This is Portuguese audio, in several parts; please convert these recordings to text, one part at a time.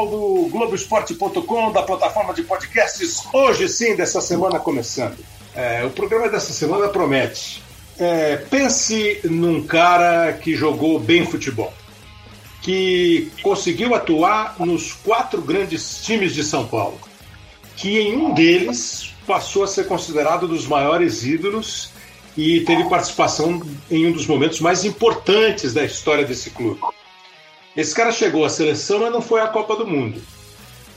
pessoal do Globoesporte.com, da plataforma de podcasts. Hoje sim, dessa semana começando. É, o programa dessa semana promete. É, pense num cara que jogou bem futebol, que conseguiu atuar nos quatro grandes times de São Paulo, que em um deles passou a ser considerado dos maiores ídolos e teve participação em um dos momentos mais importantes da história desse clube. Esse cara chegou à seleção, mas não foi à Copa do Mundo.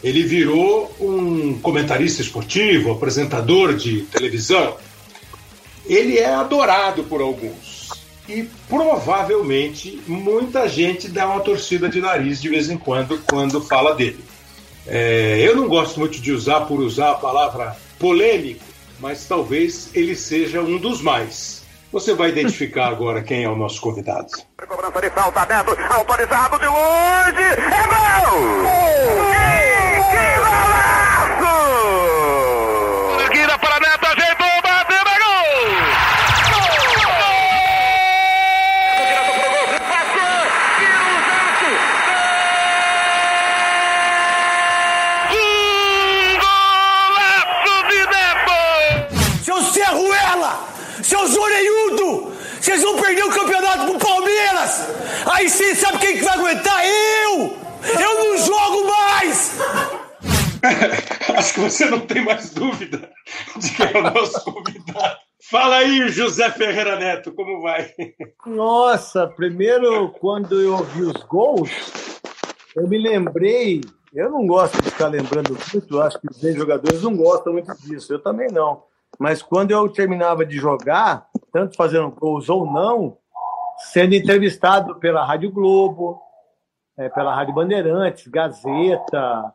Ele virou um comentarista esportivo, apresentador de televisão. Ele é adorado por alguns. E provavelmente muita gente dá uma torcida de nariz de vez em quando quando fala dele. É, eu não gosto muito de usar por usar a palavra polêmico, mas talvez ele seja um dos mais. Você vai identificar agora quem é o nosso convidado. Cobrança de falta, Neto, autorizado de longe, é gol! Que, que Aí sim, sabe quem que vai aguentar? Eu! Eu não jogo mais! Acho que você não tem mais dúvida de quem é o nosso convidado. Fala aí, José Ferreira Neto, como vai? Nossa, primeiro, quando eu ouvi os gols, eu me lembrei. Eu não gosto de ficar lembrando muito, acho que os jogadores não gostam muito disso, eu também não. Mas quando eu terminava de jogar, tanto fazendo gols ou não, sendo entrevistado pela Rádio Globo, é, pela Rádio Bandeirantes, Gazeta,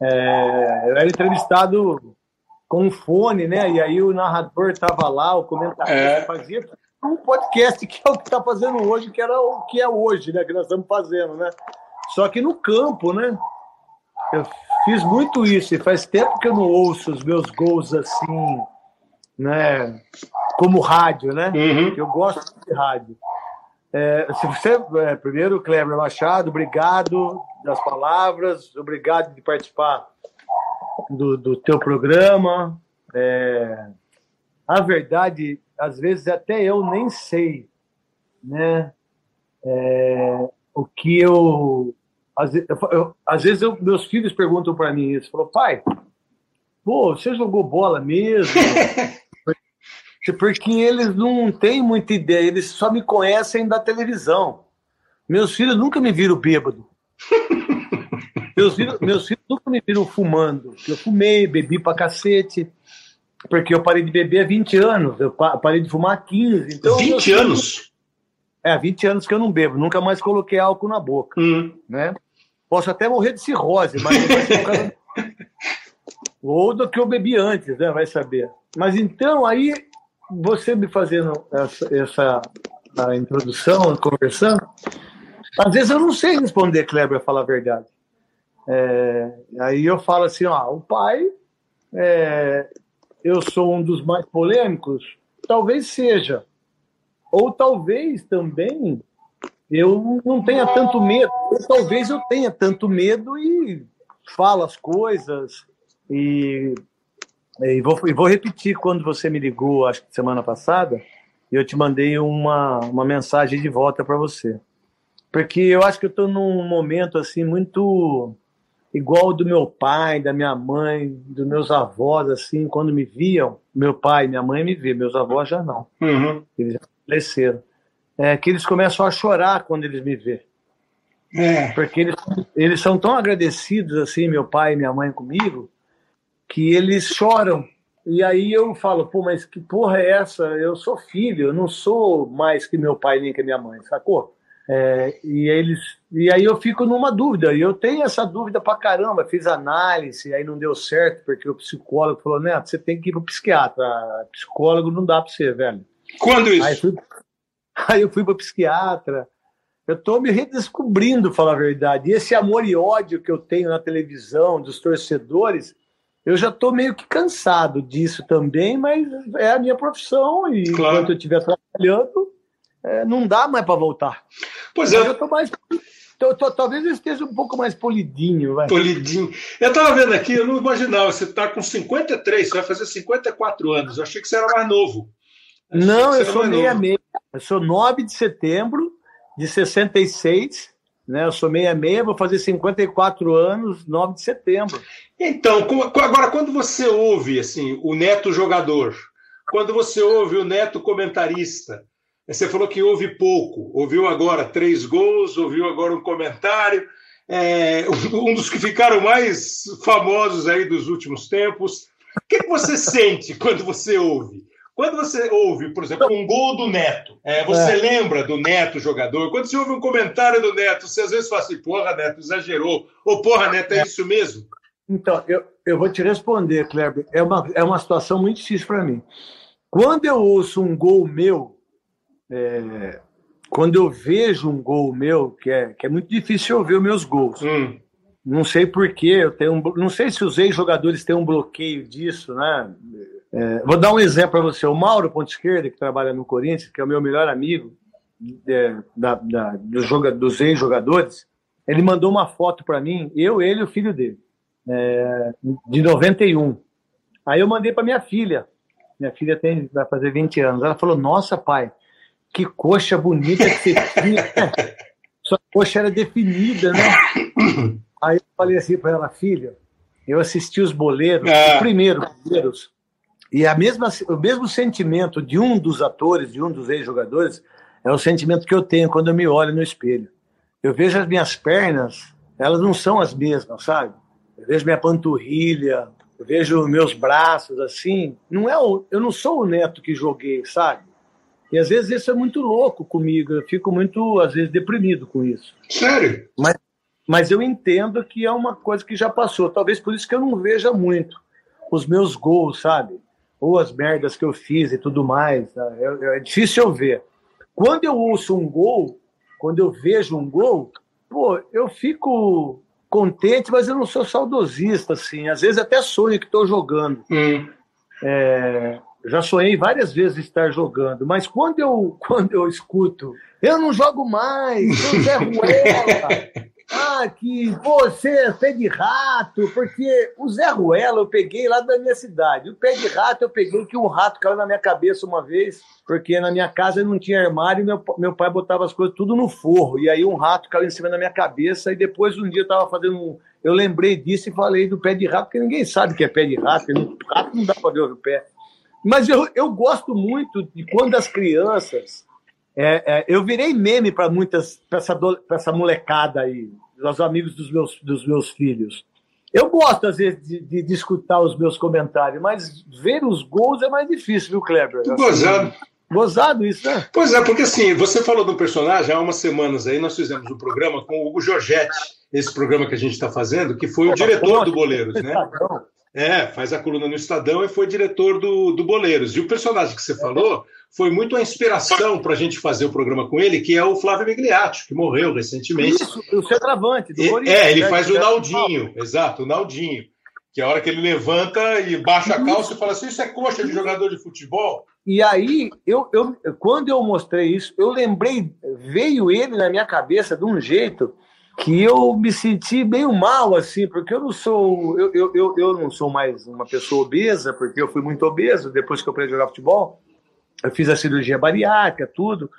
é, eu era entrevistado com um fone, né? E aí o narrador estava lá, o comentarista É. fazia um podcast que é o que está fazendo hoje, que era o que é hoje, né? Que nós estamos fazendo, né? Só que no campo, né? Eu fiz muito isso e faz tempo que eu não ouço os meus gols assim, né? Como rádio, né? Uhum. Eu gosto de rádio. É, se você, é, primeiro, Kleber Machado, obrigado das palavras, obrigado de participar do, do teu programa. É, a verdade, às vezes até eu nem sei, né? É, o que eu às, eu- eu- às vezes eu- meus filhos perguntam para mim isso, falou, pai, pô, você jogou bola mesmo? Porque eles não têm muita ideia, eles só me conhecem da televisão. Meus filhos nunca me viram bêbado. Meus filhos, meus filhos nunca me viram fumando. Eu fumei, bebi pra cacete. Porque eu parei de beber há 20 anos. Eu pa- parei de fumar há 15. Então, meus 20 filhos- anos? É, 20 anos que eu não bebo. Nunca mais coloquei álcool na boca Hum. né? Posso até morrer de cirrose, mas ou do que eu bebi antes, né? Vai saber. Mas então aí você me fazendo essa, essa a introdução, conversando, às vezes eu não sei responder, Kleber, a falar a verdade. É, aí eu falo assim, ó, o pai, é, eu sou um dos mais polêmicos, talvez seja, ou talvez também eu não tenha tanto medo. Ou talvez eu tenha tanto medo e falo as coisas. E, e, vou, e vou repetir quando você me ligou, acho que semana passada, eu te mandei uma, uma mensagem de volta para você. Porque eu acho que eu estou num momento assim muito igual do meu pai, da minha mãe, dos meus avós, assim, quando me viam, meu pai, minha mãe me vê, meus avós já não Uhum. eles já faleceram, é que eles começam a chorar quando eles me vê. É. Porque eles, eles são tão agradecidos, assim, meu pai e minha mãe comigo, que eles choram. E aí eu falo, pô, mas que porra é essa? Eu sou filho, eu não sou mais que meu pai nem que minha mãe, sacou? É, e, eles, e aí eu fico numa dúvida, e eu tenho essa dúvida pra caramba, fiz análise, aí não deu certo, porque o psicólogo falou, Neto, você tem que ir pro psiquiatra, psicólogo não dá pra você, velho. Quando isso? Aí, fui, aí eu fui para psiquiatra. Eu estou me redescobrindo, falar a verdade. E esse amor e ódio que eu tenho na televisão, dos torcedores, eu já estou meio que cansado disso também, mas é a minha profissão e Claro. enquanto eu estiver trabalhando, é, não dá mais para voltar. Pois Mas é, eu estou mais, tô- tô- talvez eu esteja um pouco mais polidinho, vai. Polidinho. Eu tava vendo aqui, eu não imaginava, você tá com 53, você vai fazer 54 anos. Eu achei que você era mais novo. Achei Não, eu sou. 66. Eu sou 9 de setembro de 66. Né? Eu sou 66, vou fazer 54 anos, 9 de setembro. Então, agora, quando você ouve assim, o neto jogador, quando você ouve o neto comentarista, você falou que ouve pouco, ouviu agora três gols, ouviu agora um comentário, é, um dos que ficaram mais famosos aí dos últimos tempos. O que, que você sente quando você ouve? Quando você ouve, por exemplo, um gol do Neto, é, você É. lembra do Neto jogador? Quando você ouve um comentário do Neto, você às vezes fala assim, porra, Neto, exagerou. Ou porra, Neto, é isso mesmo? Então, eu, eu vou te responder, Kleber. É uma, é uma situação muito difícil para mim. Quando eu ouço um gol meu, é, quando eu vejo um gol meu, que é, que é muito difícil eu ver os meus gols. Hum. Não sei porquê, eu tenho um, não sei se os ex-jogadores têm um bloqueio disso, né? É, vou dar um exemplo para você. O Mauro Ponte Esquerda, que trabalha no Corinthians, que é o meu melhor amigo é, da, da- dos, dos ex-jogadores, ele mandou uma foto para mim, eu, ele e o filho dele, é, de 91. Aí eu mandei para minha filha. Minha filha tem, vai fazer 20 anos. Ela falou: Nossa, pai, que coxa bonita que você tinha. Sua coxa era definida, né? Aí eu falei assim para ela, filha, eu assisti os boleiros, o primeiro, boleiros, e a mesma, o mesmo sentimento de um dos atores, de um dos ex-jogadores, é o sentimento que eu tenho quando eu me olho no espelho. Eu vejo as minhas pernas, elas não são as mesmas, sabe? Eu vejo minha panturrilha, eu vejo meus braços assim. Não é o, eu não sou o neto que joguei, sabe? E às vezes isso é muito louco comigo. Eu fico muito, às vezes, deprimido com isso. Sério? Mas eu entendo que é uma coisa que já passou. Talvez por isso que eu não veja muito os meus gols, sabe? Ou as merdas que eu fiz e tudo mais. tá? É, é difícil eu ver. Quando eu ouço um gol, quando eu vejo um gol, pô, eu fico contente, mas eu não sou saudosista, assim. Às vezes até sonho que estou jogando. Hum. É, já sonhei várias vezes estar jogando, mas quando eu, quando eu escuto, eu não jogo mais, eu Zé Ruela, ah, que você é pé de rato, porque o Zé Ruela eu peguei lá da minha cidade, o pé de rato eu peguei que um rato caiu na minha cabeça uma vez, porque na minha casa não tinha armário e meu, meu pai botava as coisas tudo no forro, e aí um rato caiu em cima da minha cabeça, e depois um dia eu estava fazendo um, eu lembrei disso e falei do pé de rato, porque ninguém sabe o que é pé de rato, rato não dá para ver o pé. Mas eu, eu gosto muito de quando as crianças. É, é, eu virei meme para muitas, para essa, pra essa molecada aí, os amigos dos meus, dos meus filhos. Eu gosto, às vezes, de, de, de escutar os meus comentários, mas ver os gols é mais difícil, viu, Kleber? Gozado. Gozado isso, né? Pois é, porque assim, você falou do personagem há umas semanas aí, nós fizemos um programa com o Hugo Giorgetti, esse programa que a gente está fazendo, que foi o diretor do Boleiros, né? É, faz a coluna no Estadão e foi diretor do, do Boleiros. E o personagem que você falou foi muito a inspiração para a gente fazer o programa com ele, que é o Flávio Migliaccio, que morreu recentemente. Isso, o centroavante do Corinthians. É, ele né? faz o era- Naldinho, exato, o Naldinho. Que é a hora que ele levanta e baixa a calça e fala assim: Isso é coxa de jogador de futebol? E aí, eu, eu, quando eu mostrei isso, eu lembrei, veio ele na minha cabeça de um jeito que eu me senti meio mal, assim, porque eu não sou, eu, eu, eu, eu não sou mais uma pessoa obesa, porque eu fui muito obeso depois que eu aprendi a jogar futebol. Eu fiz a cirurgia bariátrica, tudo,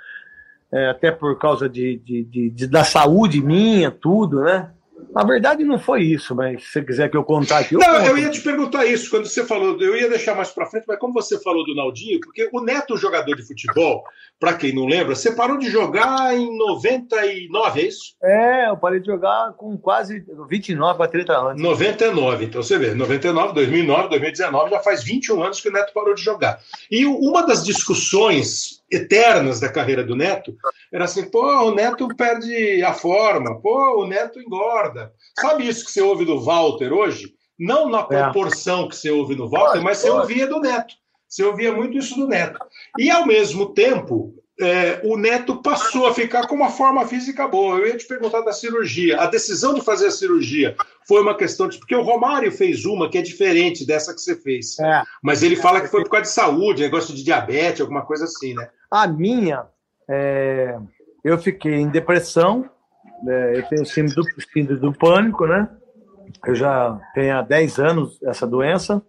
é, até por causa de, de, de- de- da saúde minha, tudo, né? Na verdade, não foi isso, mas se você quiser que eu contar aqui, eu Não, conto. eu ia te perguntar isso quando você falou, eu ia deixar mais para frente, mas como você falou do Naldinho, porque o Neto, jogador de futebol, para quem não lembra, você parou de jogar em 99, é isso? É, eu parei de jogar com quase 29 para 30 anos. 99, então você vê, 99, 2009, 2019, já faz 21 anos que o Neto parou de jogar. E uma das discussões eternas da carreira do Neto era assim, pô, o Neto perde a forma, pô, o Neto engorda. Sabe isso que você ouve do Walter hoje? Não na É. proporção que você ouve no Walter, mas você ouvia do Neto. Você ouvia muito isso do Neto. E, ao mesmo tempo, é, o Neto passou a ficar com uma forma física boa. Eu ia te perguntar da cirurgia. A decisão de fazer a cirurgia foi uma questão de. Porque o Romário fez uma que é diferente dessa que você fez. É. Mas ele fala que foi por causa de saúde, negócio de diabetes, alguma coisa assim, né? A minha, é, eu fiquei em depressão é, eu tenho síndrome do, síndrome do pânico, né? Eu já tenho há 10 anos essa doença.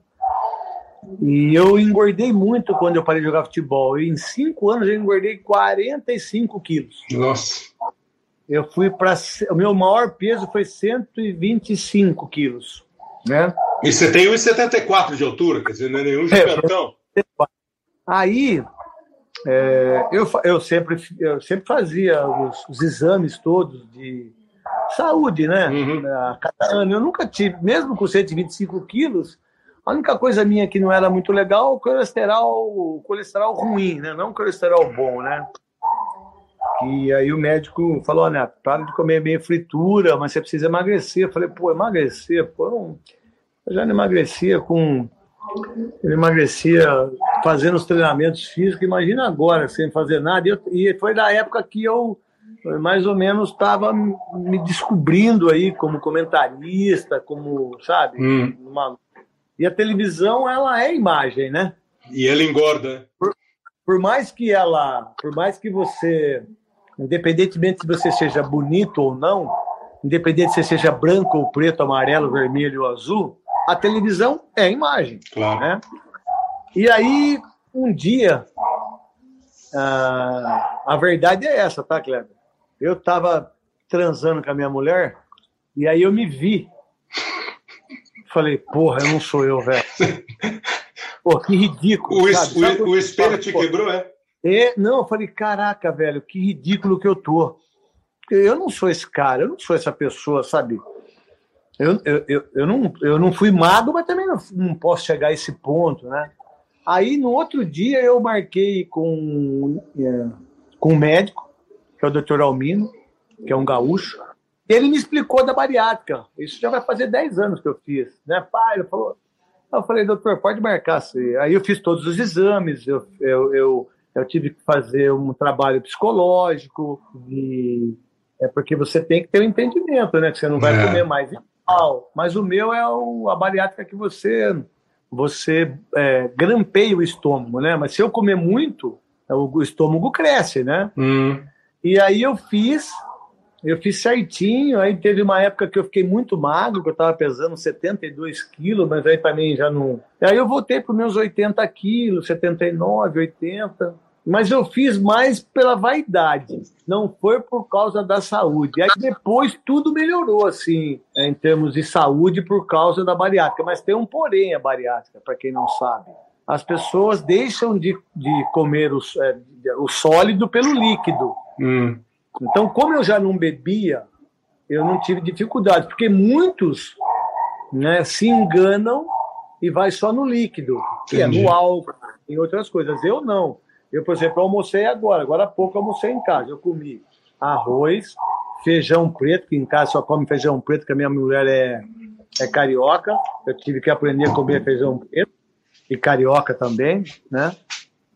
E eu engordei muito quando eu parei de jogar futebol. E em 5 anos eu engordei 45 quilos. Nossa. Eu fui para. O meu maior peso foi 125 quilos. Né? E você tem 1,74 de altura, quer dizer, não é nenhum gigantão. Aí, é, eu, eu, sempre, eu sempre fazia os, os exames todos de saúde, né? Uhum. Cada ano. Eu nunca tive, mesmo com 125 quilos, a única coisa minha que não era muito legal, o colesterol, o colesterol ruim, né? Não o colesterol bom, né? E aí o médico falou, né, para de comer bem fritura, mas você precisa emagrecer. Eu falei, pô, emagrecer? Pô, não... eu já não emagrecia com... Eu emagrecia fazendo os treinamentos físicos, imagina agora, sem fazer nada. E, e foi da época que eu mais ou menos estava me descobrindo aí como comentarista, como, sabe, Hum. uma... E a televisão, ela é imagem, né? E ele engorda. por mais que ela, por mais que você, independentemente se você seja bonito ou não, independente se você seja branco ou preto, amarelo, vermelho ou azul, a televisão é imagem, Claro. né? E aí, um dia, ah, a verdade é essa, tá, Kleber? Eu tava transando com a minha mulher e aí eu me vi. Falei, porra, eu não sou eu, velho. Pô, que ridículo. O, sabe? o- Sabe o quando- espelho te quebrou, é? é, não, eu falei, caraca, velho, que ridículo que eu tô. Eu não sou esse cara, eu não sou essa pessoa, sabe? Eu, eu, eu, eu, não, eu não fui mago, mas também não, não posso chegar a esse ponto, né? Aí, no outro dia, eu marquei com, é, com um médico, que é o doutor Almino, que é um gaúcho. Ele me explicou da bariátrica. Isso já vai fazer 10 anos que eu fiz, né? Pai, ele falou... Eu falei, doutor, pode marcar. sim. Aí eu fiz todos os exames, eu, eu, eu, eu tive que fazer um trabalho psicológico, de, é porque você tem que ter um entendimento, né? Que você não vai É. comer mais Mas o meu é o, a bariátrica que você, você é, grampeia o estômago, né? Mas se eu comer muito, o estômago cresce, né? Hum. E aí eu fiz, eu fiz certinho. Aí teve uma época que eu fiquei muito magro, que eu estava pesando 72 quilos, mas aí também já não. Aí eu voltei para os meus 80 quilos, 79, 80. Mas eu fiz mais pela vaidade, não foi por causa da saúde. Aí depois tudo melhorou, assim, em termos de saúde, por causa da bariátrica. Mas tem um porém a bariátrica, para quem não sabe. As pessoas deixam de, de comer os, é, o sólido pelo líquido. Hum. Então, como eu já não bebia, eu não tive dificuldade, porque muitos né, se enganam e vai só no líquido, que é Entendi. no álcool, em outras coisas. Eu não. Eu, por exemplo, almocei agora, agora há pouco almocei em casa. Eu comi arroz, feijão preto, que em casa só come feijão preto, porque a minha mulher é, é carioca. Eu tive que aprender a comer feijão preto e carioca também, né?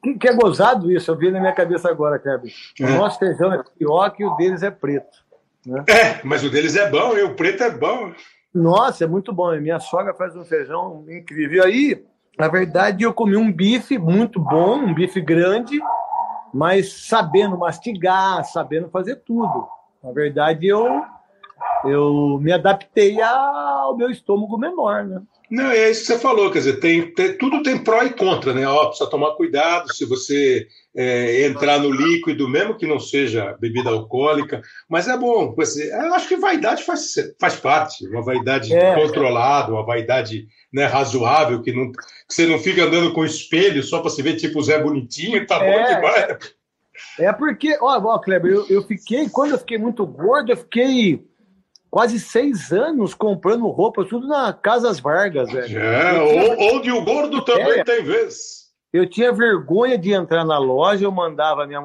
Que, que é gozado isso, eu vi na minha cabeça agora, Kleber. O É. nosso feijão é carioca e o deles é preto. Né? É, mas o deles é bom, e o preto é bom. Nossa, é muito bom. E minha sogra faz um feijão incrível. E aí, na verdade, eu comi um bife muito bom, um bife grande, mas sabendo mastigar, sabendo fazer tudo. Na verdade, eu, eu me adaptei ao meu estômago menor, né? Não, é isso que você falou, quer dizer, tem, tem- tudo tem pró e contra, né? Ó, precisa tomar cuidado se você é, entrar no líquido, mesmo que não seja bebida alcoólica, mas é bom. dizer, Eu acho que vaidade faz, faz parte, uma vaidade É. controlada, uma vaidade né, razoável, que, não, que você não fica andando com espelho só para se ver tipo o Zé Bonitinho, tá bom É. demais. É porque, ó, ó Kleber, eu, eu fiquei, quando eu fiquei muito gordo, eu fiquei quase seis anos comprando roupa, tudo na Casas Vargas, velho. É, ou- onde o gordo também É. tem vez. Eu tinha vergonha de entrar na loja, eu mandava minha,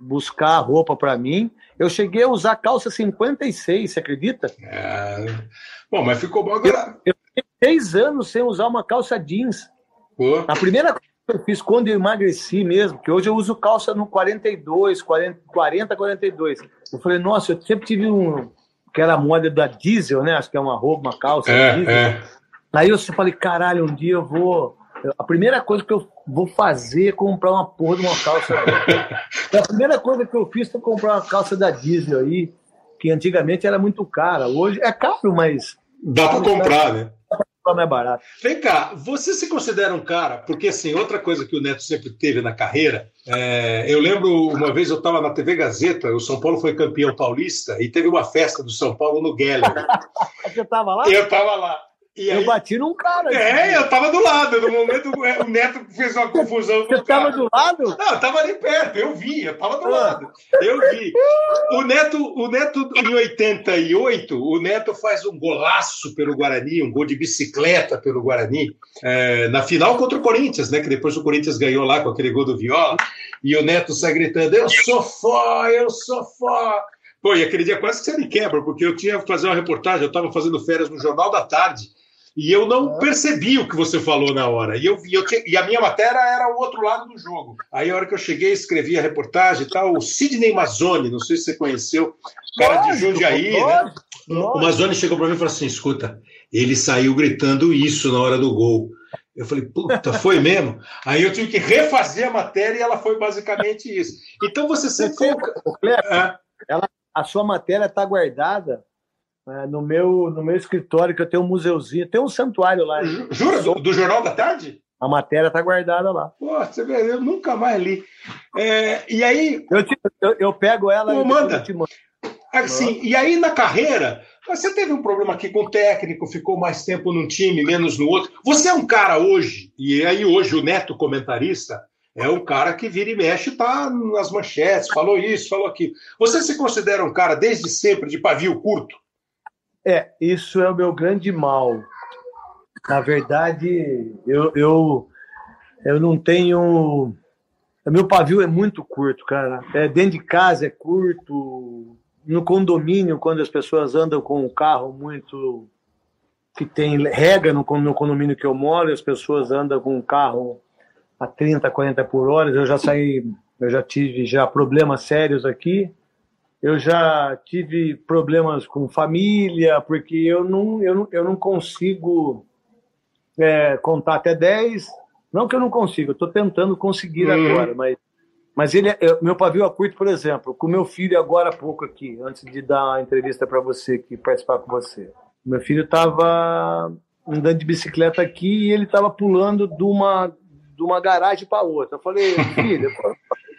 buscar roupa para mim. Eu cheguei a usar calça 56, você acredita? É. Bom, mas ficou bom agora. Seis anos sem usar uma calça jeans. Pô, A primeira coisa que eu fiz quando eu emagreci mesmo, que hoje eu uso calça no 42, 40, 40 42. Eu falei, nossa, eu sempre tive um. Que era a moda da diesel, né? Acho que é uma roupa, uma calça diesel. é, é. Aí eu falei, caralho, um dia eu vou. A primeira coisa que eu vou fazer é comprar uma porra de uma calça. A primeira coisa que eu fiz foi comprar uma calça da Diesel aí. que antigamente era muito cara. Hoje é caro, mas. Dá para comprar, né? Mais barato. Vem cá, você se considera um cara, porque assim, outra coisa que o Neto sempre teve na carreira, é, eu lembro uma vez eu estava na TV Gazeta, o São Paulo foi campeão paulista e teve uma festa do São Paulo no Geller. Você estava lá? Eu estava lá. E eu bati num cara. É, assim. eu tava do lado. No momento o Neto fez uma confusão. Você tava do lado? Não, eu tava ali perto, eu vi, eu tava do ah. lado. Eu vi. O Neto, o Neto, em 88, o Neto faz um golaço pelo Guarani, um gol de bicicleta pelo Guarani, é, na final contra o Corinthians, né? Que depois o Corinthians ganhou lá com aquele gol do Viola. E o Neto sai gritando: Eu sou fó, eu sou fó. Pô, e aquele dia quase que você me quebra, porque eu tinha que fazer uma reportagem, eu estava fazendo férias no Jornal da Tarde e eu não percebi o que você falou na hora. E, eu, eu tinha, e a minha matéria era o outro lado do jogo. Aí, a hora que eu cheguei, escrevi a reportagem e tal, o Sidney Mazzoni, não sei se você conheceu, cara de Jundiaí, né? O Mazzoni chegou para mim e falou assim: escuta, ele saiu gritando isso na hora do gol. Eu falei, puta, foi mesmo? Aí eu tive que refazer a matéria e ela foi basicamente isso. Então você sempre. Foi... É. Ela, a sua matéria está guardada no, meu, no meu escritório, que eu tenho um museuzinho, tem um santuário lá. Jura? Do, do Jornal da Tarde? A matéria está guardada lá. Pô, você vê, eu nunca mais li. É, e aí. Eu, te, eu, eu, pego ela Pô, e manda. Te mando. Assim, e aí na carreira, você teve um problema aqui com o técnico, ficou mais tempo num time, menos no outro. Você é um cara hoje, e aí hoje o Neto comentarista, é um cara que vira e mexe, tá nas manchetes, falou isso, falou aquilo. Você se considera um cara desde sempre de pavio curto? É, isso é o meu grande mal. Na verdade, eu, eu, eu não tenho. Meu pavio é muito curto, cara. É, dentro de casa é curto. No condomínio, quando as pessoas andam com o carro muito. que tem rega no, no condomínio que eu moro, as pessoas andam com o carro a 30, 40 por hora. Eu já saí, eu já tive já problemas sérios aqui eu já tive problemas com família, porque eu não, eu não, eu não consigo é, contar até 10. Não que eu não consigo, eu estou tentando conseguir uhum. agora, mas, mas ele, é, meu pavio é curto, por exemplo, com meu filho agora há pouco aqui, antes de dar a entrevista para você, que participar com você. Meu filho estava andando de bicicleta aqui e ele estava pulando de uma, de uma garagem para outra. Eu falei, filho,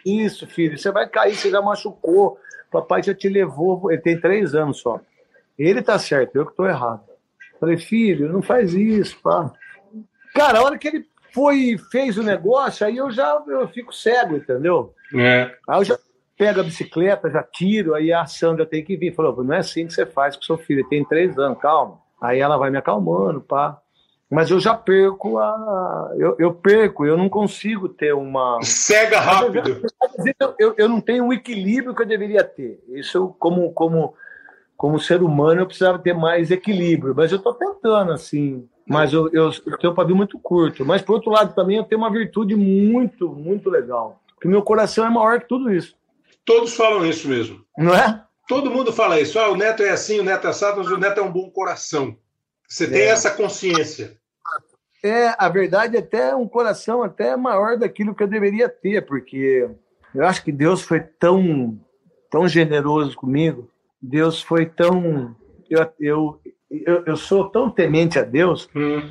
isso, filho, você vai cair, você já machucou papai já te levou, ele tem três anos só. Ele tá certo, eu que tô errado. Falei, filho, não faz isso, pá. Cara, a hora que ele foi fez o negócio, aí eu já eu fico cego, entendeu? É. Aí eu já pego a bicicleta, já tiro, aí a Sandra tem que vir. Falou, não é assim que você faz com seu filho, ele tem três anos, calma. Aí ela vai me acalmando, pá. Mas eu já perco a. Eu, eu perco, eu não consigo ter uma. Cega rápido. Eu, eu, eu, não tenho o equilíbrio que eu deveria ter. Isso, como, como, como ser humano, eu precisava ter mais equilíbrio. Mas eu estou tentando, assim. Mas eu, eu, eu tenho um pavio muito curto. Mas, por outro lado, também eu tenho uma virtude muito, muito legal. Que meu coração é maior que tudo isso. Todos falam isso mesmo. Não é? Todo mundo fala isso. Ah, o neto é assim, o neto é assado, mas o neto é um bom coração. Você tem é. essa consciência. É, a verdade, até um coração até maior daquilo que eu deveria ter, porque eu acho que Deus foi tão, tão generoso comigo. Deus foi tão. Eu, eu, eu, eu sou tão temente a Deus hum.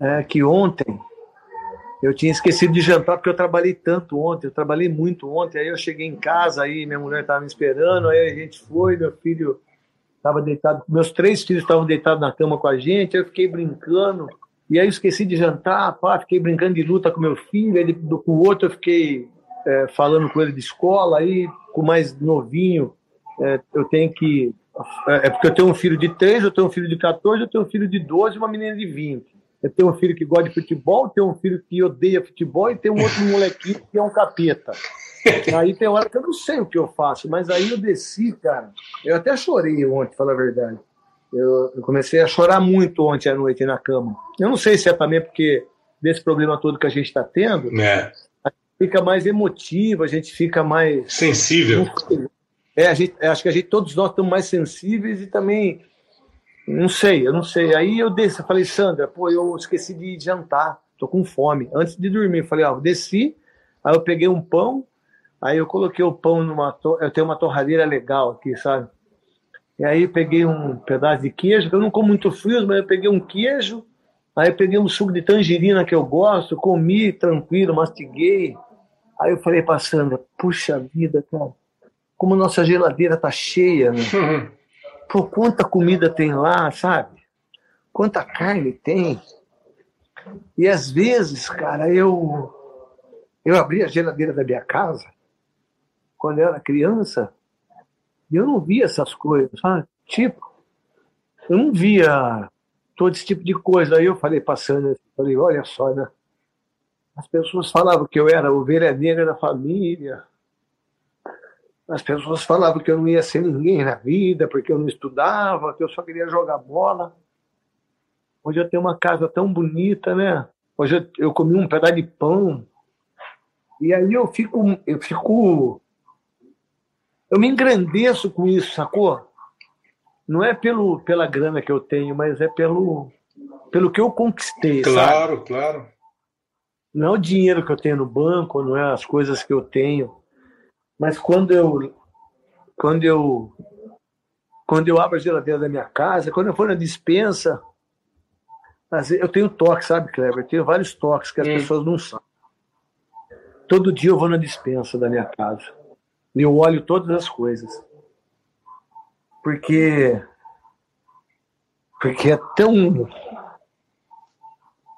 é, que ontem eu tinha esquecido de jantar porque eu trabalhei tanto ontem, eu trabalhei muito ontem. Aí eu cheguei em casa, aí minha mulher estava me esperando, aí a gente foi, meu filho estava deitado, meus três filhos estavam deitados na cama com a gente, eu fiquei brincando, e aí eu esqueci de jantar, pá, fiquei brincando de luta com meu filho, aí com o outro eu fiquei é, falando com ele de escola, aí com o mais novinho é, eu tenho que. É, é porque eu tenho um filho de três, eu tenho um filho de 14, eu tenho um filho de 12 e uma menina de 20. Eu tenho um filho que gosta de futebol, tenho um filho que odeia futebol e tenho um outro molequinho que é um capeta. Aí tem hora que eu não sei o que eu faço, mas aí eu desci, cara. Eu até chorei ontem, falar a verdade. Eu, eu, comecei a chorar muito ontem à noite na cama. Eu não sei se é também porque desse problema todo que a gente está tendo, é. fica mais emotivo, a gente fica mais sensível. É, a gente, acho que a gente todos nós estamos mais sensíveis e também não sei, eu não sei. Aí eu desci, eu falei, Sandra, pô, eu esqueci de jantar, tô com fome. Antes de dormir, eu falei, ó, desci, aí eu peguei um pão, Aí eu coloquei o pão numa. To... Eu tenho uma torradeira legal aqui, sabe? E aí peguei um pedaço de queijo, eu não como muito frio, mas eu peguei um queijo, aí peguei um suco de tangerina que eu gosto, comi tranquilo, mastiguei. Aí eu falei pra Sandra, puxa vida, cara, como nossa geladeira tá cheia, né? Pô, quanta comida tem lá, sabe? Quanta carne tem. E às vezes, cara, eu eu abri a geladeira da minha casa quando eu era criança eu não via essas coisas, sabe? Tipo, eu não via todo esse tipo de coisa. Aí eu falei passando, falei, olha só, né? As pessoas falavam que eu era ovelha negra da família. As pessoas falavam que eu não ia ser ninguém na vida, porque eu não estudava, que eu só queria jogar bola. Hoje eu tenho uma casa tão bonita, né? Hoje eu, eu comi um pedaço de pão. E aí eu fico, eu fico. Eu me engrandeço com isso, sacou? Não é pelo, pela grana que eu tenho, mas é pelo, pelo que eu conquistei. Claro, sabe? claro. Não é o dinheiro que eu tenho no banco, não é as coisas que eu tenho. Mas quando eu. Quando eu. Quando eu abro a geladeira da minha casa, quando eu for na dispensa, eu tenho toque, sabe, Kleber? Eu tenho vários toques que as hum. pessoas não sabem. Todo dia eu vou na dispensa da minha casa. Eu olho todas as coisas. Porque. Porque é tão.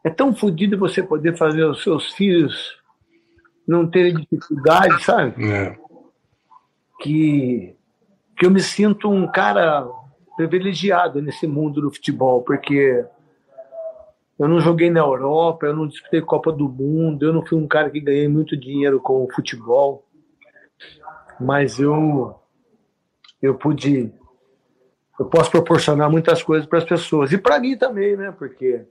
É tão fodido você poder fazer os seus filhos não terem dificuldade, sabe? É. Que, que eu me sinto um cara privilegiado nesse mundo do futebol, porque eu não joguei na Europa, eu não disputei Copa do Mundo, eu não fui um cara que ganhei muito dinheiro com o futebol, mas eu eu pude eu posso proporcionar muitas coisas para as pessoas e para mim também, né? Porque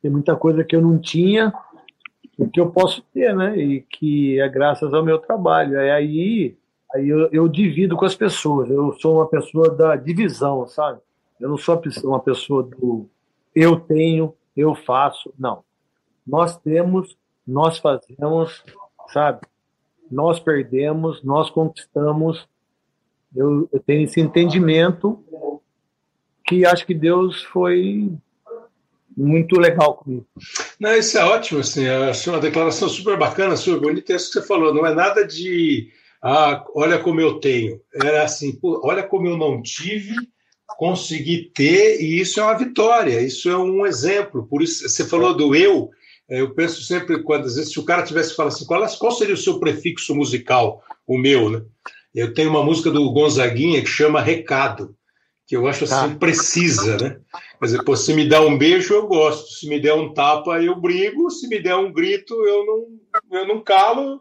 tem muita coisa que eu não tinha e que eu posso ter, né? E que é graças ao meu trabalho. É aí aí eu, eu divido com as pessoas. Eu sou uma pessoa da divisão, sabe? Eu não sou uma pessoa do eu tenho, eu faço. Não. Nós temos, nós fazemos, sabe? Nós perdemos, nós conquistamos. Eu, eu tenho esse entendimento que acho que Deus foi muito legal comigo. Não, isso é ótimo, assim, achei uma declaração super bacana, super bonita, é isso que você falou, não é nada de ah, olha como eu tenho, era assim, olha como eu não tive conseguir ter, e isso é uma vitória, isso é um exemplo. Por isso, você falou do eu, é, eu penso sempre, quando às vezes, se o cara tivesse falado assim, qual, qual seria o seu prefixo musical? O meu, né? Eu tenho uma música do Gonzaguinha que chama Recado, que eu acho assim, tá. precisa, né? Quer dizer, pô, se me dá um beijo, eu gosto, se me der um tapa, eu brigo, se me der um grito, eu não, eu não calo,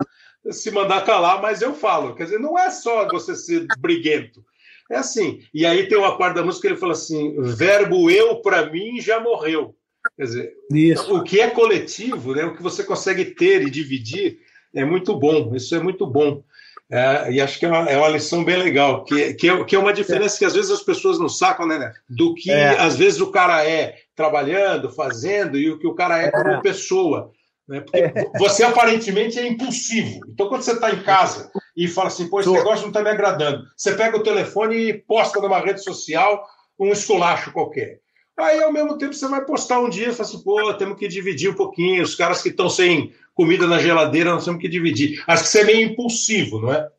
se mandar calar, mas eu falo. Quer dizer, não é só você ser briguento, é assim. E aí tem uma parte da música que ele fala assim: verbo eu, para mim, já morreu. Quer dizer, Isso. o que é coletivo, né, o que você consegue ter e dividir, é muito bom. Isso é muito bom. É, e acho que é uma, é uma, lição bem legal, que, que, é, que é uma diferença que às vezes as pessoas não sacam, né? né do que é. às vezes o cara é trabalhando, fazendo, e o que o cara é como é. pessoa. Né? Porque é. você aparentemente é impulsivo. Então, quando você está em casa e fala assim, pô, esse Tô. negócio não está me agradando, você pega o telefone e posta numa rede social um esculacho qualquer. Aí, ao mesmo tempo, você vai postar um dia e fala assim, pô, temos que dividir um pouquinho. Os caras que estão sem comida na geladeira, nós temos que dividir. Acho que você é meio impulsivo, não é?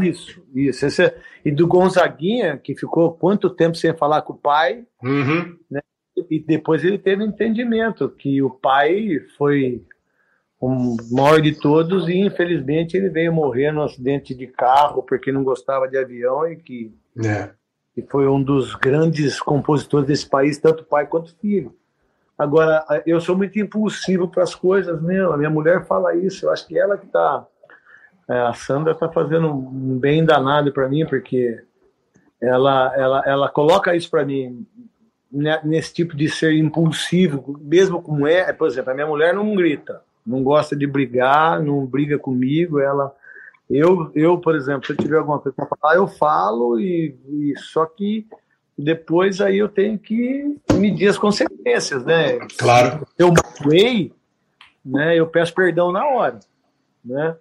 Isso, isso. Esse é... E do Gonzaguinha, que ficou quanto tempo sem falar com o pai, uhum. né? E depois ele teve entendimento que o pai foi o maior de todos, e infelizmente ele veio morrer num acidente de carro porque não gostava de avião e que, é. Foi um dos grandes compositores desse país, tanto pai quanto filho. Agora, eu sou muito impulsivo para as coisas, né? A minha mulher fala isso, eu acho que ela que está. É, a Sandra está fazendo um bem danado para mim, porque ela, ela, ela coloca isso para mim né, nesse tipo de ser impulsivo, mesmo como é. Por exemplo, a minha mulher não grita não gosta de brigar, não briga comigo. Ela, eu, eu por exemplo, se eu tiver alguma coisa para falar, eu falo e, e, só que depois aí eu tenho que medir as consequências, né? Claro. Se eu magoei, né? Eu peço perdão na hora, né?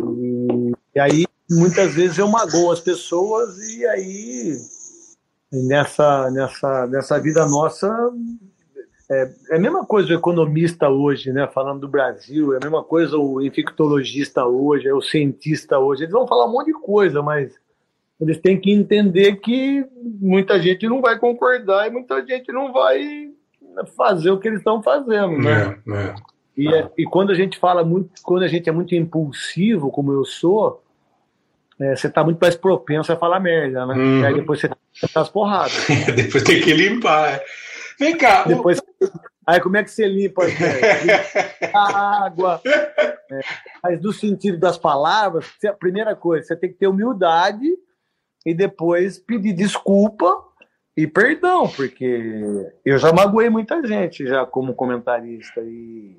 E, e aí muitas vezes eu magoo as pessoas e aí nessa, nessa, nessa vida nossa é, é, a mesma coisa o economista hoje, né, falando do Brasil, é a mesma coisa o infectologista hoje, é o cientista hoje. Eles vão falar um monte de coisa, mas eles têm que entender que muita gente não vai concordar e muita gente não vai fazer o que eles estão fazendo, né? É, é. E, é, e quando a gente fala muito, quando a gente é muito impulsivo, como eu sou, é, você está muito mais propenso a falar merda, né? Uhum. E aí depois você tá as porradas. depois tem que limpar. Vem cá. Depois, aí como é que você limpa? a água. É, mas do sentido das palavras, a primeira coisa, você tem que ter humildade e depois pedir desculpa e perdão, porque eu já magoei muita gente já como comentarista e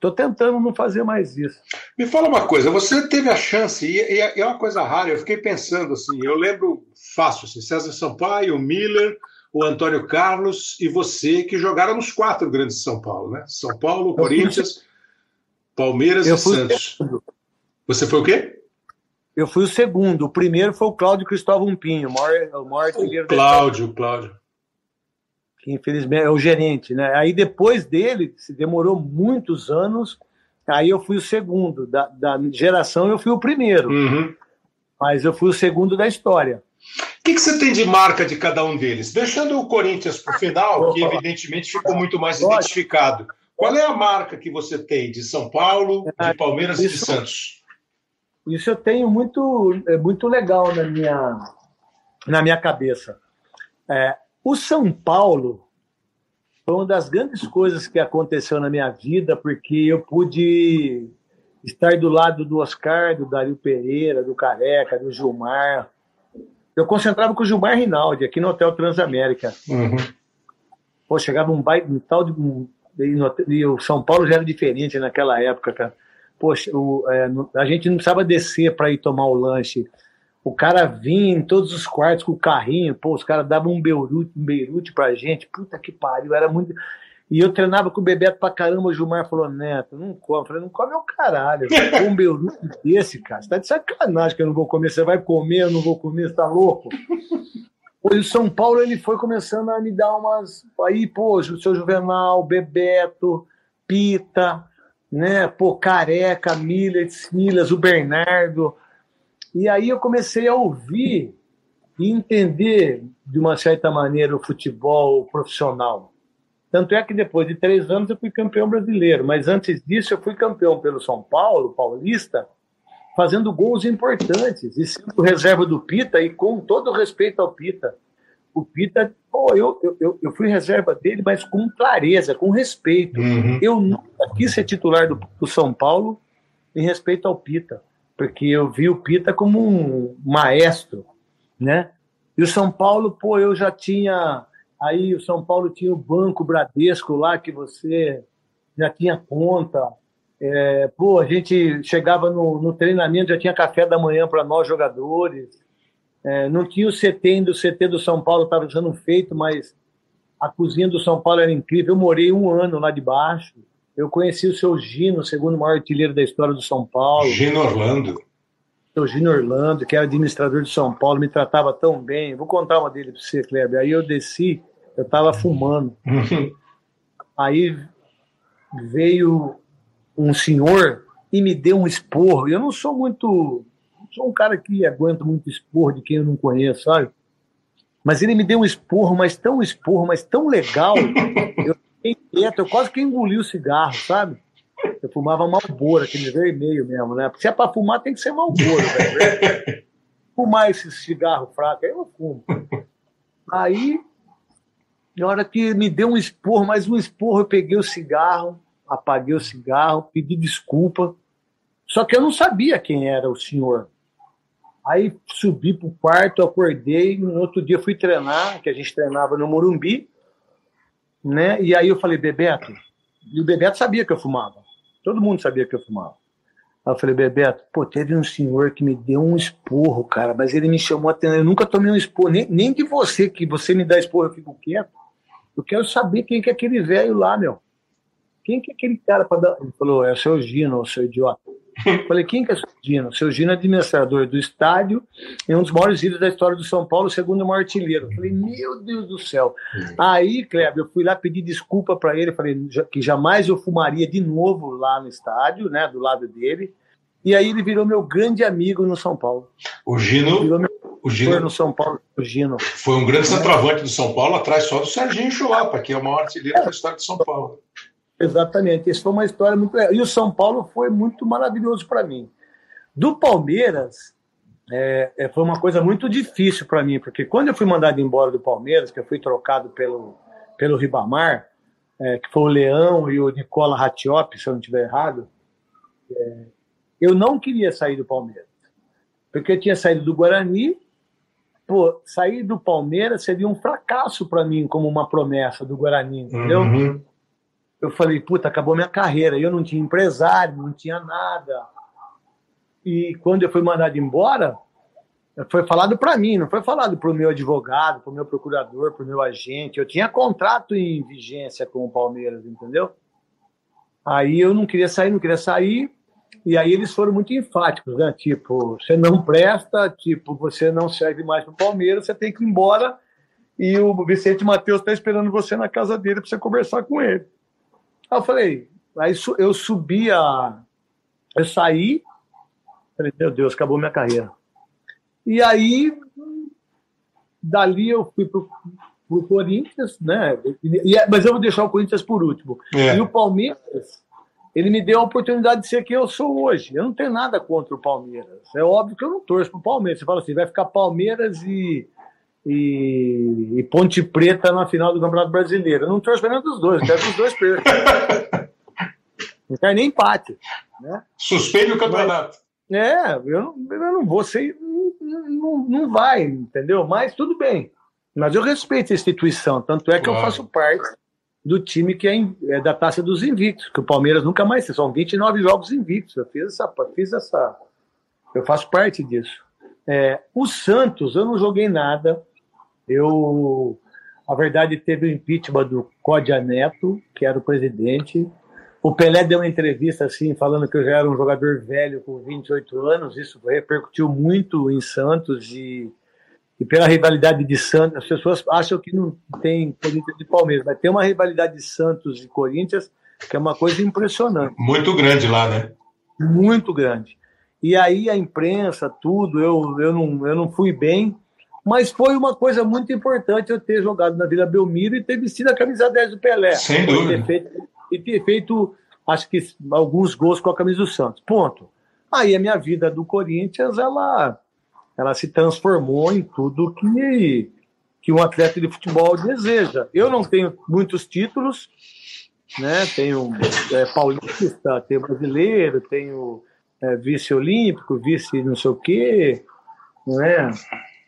Estou tentando não fazer mais isso. Me fala uma coisa, você teve a chance, e é uma coisa rara, eu fiquei pensando assim, eu lembro fácil, assim, César Sampaio, Miller, o Antônio Carlos e você que jogaram nos quatro grandes de São Paulo, né? São Paulo, Corinthians, Palmeiras eu e Santos. Você foi o quê? Eu fui o segundo. O primeiro foi o Cláudio Cristóvão Pinho, o maior, o maior artilheiro Cláudio, Cláudio. Que infelizmente é o gerente, né? Aí depois dele, se demorou muitos anos, aí eu fui o segundo. Da, da geração eu fui o primeiro. Uhum. Mas eu fui o segundo da história. O que, que, você tem de marca de cada um deles? Deixando o Corinthians para o final, que evidentemente ficou muito mais identificado. Qual é a marca que você tem de São Paulo, de Palmeiras e de Santos? Isso eu tenho muito, é muito legal na minha, na minha cabeça. É, o São Paulo foi uma das grandes coisas que aconteceu na minha vida, porque eu pude estar do lado do Oscar, do Dario Pereira, do Careca, do Gilmar, eu concentrava com o Gilmar Rinaldi, aqui no Hotel Transamérica. Uhum. Pô, chegava um baita, um tal de. Um, e o São Paulo já era diferente naquela época, cara. Poxa, o, é, a gente não precisava descer para ir tomar o lanche. O cara vinha em todos os quartos com o carrinho, pô, os caras davam um Beirute, um Beirute pra gente. Puta que pariu, era muito. E eu treinava com o Bebeto pra caramba, o Gilmar falou, Neto, não come. Eu falei, não come é o caralho, um beirute desse, cara. Você tá de sacanagem que eu não vou comer. Você vai comer, eu não vou comer, você tá louco? Pois o São Paulo, ele foi começando a me dar umas... Aí, pô, o seu Juvenal, Bebeto, Pita, né? Pô, Careca, Milas, Milas, o Bernardo. E aí eu comecei a ouvir e entender, de uma certa maneira, o futebol profissional tanto é que depois de três anos eu fui campeão brasileiro, mas antes disso eu fui campeão pelo São Paulo, paulista, fazendo gols importantes e sendo reserva do Pita e com todo o respeito ao Pita. O Pita, pô, eu, eu, eu fui reserva dele, mas com clareza, com respeito. Uhum. Eu nunca quis ser titular do, do São Paulo em respeito ao Pita, porque eu vi o Pita como um maestro, né? E o São Paulo, pô, eu já tinha Aí o São Paulo tinha o Banco Bradesco lá, que você já tinha conta. É, pô, a gente chegava no, no, treinamento, já tinha café da manhã para nós jogadores. É, não tinha o CT do CT do São Paulo, estava sendo feito, mas a cozinha do São Paulo era incrível. Eu morei um ano lá de baixo. Eu conheci o seu Gino, o segundo maior artilheiro da história do São Paulo. Gino Orlando. O Gino Orlando, que era administrador de São Paulo, me tratava tão bem. Vou contar uma dele para você, Kleber. Aí eu desci eu estava fumando. Aí veio um senhor e me deu um esporro. Eu não sou muito. Sou um cara que aguenta muito esporro de quem eu não conheço, sabe? Mas ele me deu um esporro, mas tão esporro, mas tão legal. eu fiquei quieto, eu quase que engoli o cigarro, sabe? Eu fumava Malboro, aquele vermelho mesmo, né? Porque se é pra fumar, tem que ser Malboro, velho. Fumar esse cigarro fraco, aí eu fumo. Aí na hora que me deu um esporro, mais um esporro, eu peguei o cigarro, apaguei o cigarro, pedi desculpa. Só que eu não sabia quem era o senhor. Aí subi para o quarto, acordei, no outro dia fui treinar, que a gente treinava no Morumbi, né? E aí eu falei, Bebeto, e o Bebeto sabia que eu fumava. Todo mundo sabia que eu fumava. Aí eu falei, Bebeto, pô, teve um senhor que me deu um esporro, cara, mas ele me chamou a atenção. Eu nunca tomei um esporro, nem, nem de você, que você me dá esporro, eu fico quieto. Eu quero saber quem que é aquele velho lá, meu. Quem que é aquele cara para dar. Ele falou, é o seu Gino, o seu idiota. Falei, quem que é o seu Gino? O seu Gino é administrador do estádio e um dos maiores ídolos da história do São Paulo, segundo o maior artilheiro. Falei, meu Deus do céu. Aí, Kleber, eu fui lá pedir desculpa para ele, falei que jamais eu fumaria de novo lá no estádio, né, do lado dele. E aí ele virou meu grande amigo no São Paulo. O Gino, Virou meu o Gino no São Paulo, o Gino. foi um grande centroavante do São Paulo, atrás só do Serginho Chulapa, que é o maior artilheiro da história de São Paulo. Exatamente. Isso foi uma história muito legal. E o São Paulo foi muito maravilhoso para mim. Do Palmeiras, é, é, foi uma coisa muito difícil para mim, porque quando eu fui mandado embora do Palmeiras, que eu fui trocado pelo, pelo Ribamar, é, que foi o Leão e o Nicola Ratiop, se eu não estiver errado, é, eu não queria sair do Palmeiras. Porque eu tinha saído do Guarani, pô, sair do Palmeiras seria um fracasso para mim, como uma promessa do Guarani, entendeu? Uhum. eu falei, puta, acabou minha carreira. Eu não tinha empresário, não tinha nada. E quando eu fui mandado embora, foi falado para mim, não foi falado para o meu advogado, para o meu procurador, para o meu agente. Eu tinha contrato em vigência com o Palmeiras, entendeu? Aí eu não queria sair, não queria sair. E aí eles foram muito enfáticos, né? Tipo, você não presta, tipo, você não serve mais para o Palmeiras, você tem que ir embora. E o Vicente Matheus está esperando você na casa dele para você conversar com ele. Aí eu falei, aí eu subi a. Eu saí, falei, meu Deus, acabou minha carreira. E aí, dali eu fui pro, pro Corinthians, né? E- mas eu vou deixar o Corinthians por último. É. E o Palmeiras, ele me deu a oportunidade de ser quem eu sou hoje. Eu não tenho nada contra o Palmeiras. É óbvio que eu não torço pro Palmeiras. Você fala assim, vai ficar Palmeiras e, e, e Ponte Preta na final do Campeonato Brasileiro. Eu não torço para nenhum dos dois, eu quero que os dois percam. Não quero nem empate. Né? Suspende o campeonato. É, eu não, eu não vou ser. Não, não, não vai, entendeu? Mas tudo bem. Mas eu respeito a instituição. Tanto é que eu Claro. faço parte do time que é, é da taça dos invictos, que o Palmeiras nunca mais. São 29 jogos invictos. Eu fiz essa. Fiz essa eu faço parte disso. É, o Santos, eu não joguei nada. Eu. A verdade, teve o impeachment do Códia Neto, que era o presidente. O Pelé deu uma entrevista assim, falando que eu já era um jogador velho com 28 anos. Isso repercutiu muito em Santos e, e pela rivalidade de Santos. As pessoas acham que não tem Corinthians e Palmeiras, mas tem uma rivalidade de Santos e Corinthians que é uma coisa impressionante Muito grande lá, né? muito grande. E aí a imprensa, tudo, eu, eu, não, eu não fui bem, mas foi uma coisa muito importante eu ter jogado na Vila Belmiro e ter vestido a camisa 10 do Pelé. Sem E dúvida. ter feito, e ter feito, acho que, alguns gols com a camisa do Santos. Ponto. Aí a minha vida do Corinthians, ela, ela se transformou em tudo que, que um atleta de futebol deseja. Eu não tenho muitos títulos, né? Tenho é, paulista, tenho brasileiro, tenho é, vice olímpico, vice não sei o quê, não é?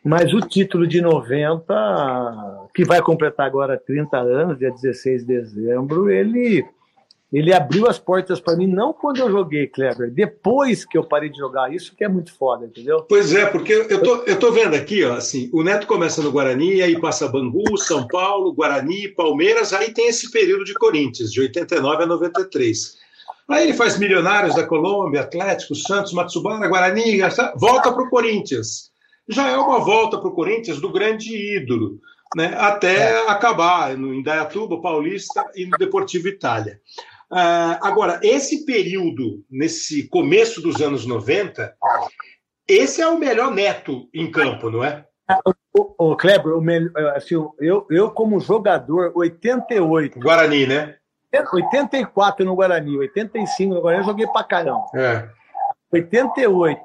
Mas o título de 90, que vai completar agora 30 anos, dia 16 de dezembro, ele ele abriu as portas para mim não quando eu joguei, Kleber, depois que eu parei de jogar, isso que é muito foda, entendeu? Pois é, porque eu tô, eu tô vendo aqui, ó, assim, o Neto começa no Guarani, aí passa Bangu, São Paulo, Guarani, Palmeiras, aí tem esse período de Corinthians, de 89 a 93. Aí ele faz Milionários da Colômbia, Atlético, Santos, Matsubara, Guarani, volta para o Corinthians. Já é uma volta para o Corinthians do grande ídolo, né, até acabar no Indaiatuba, Paulista e no Deportivo Itália. Ah, agora, esse período, nesse começo dos anos 90, esse é o melhor neto em campo, não é? O, o Kleber, o melhor, assim, eu, eu como jogador, 88, Guarani, né? 84 no Guarani, 85 no Guarani, eu joguei pra caramba. É. 88,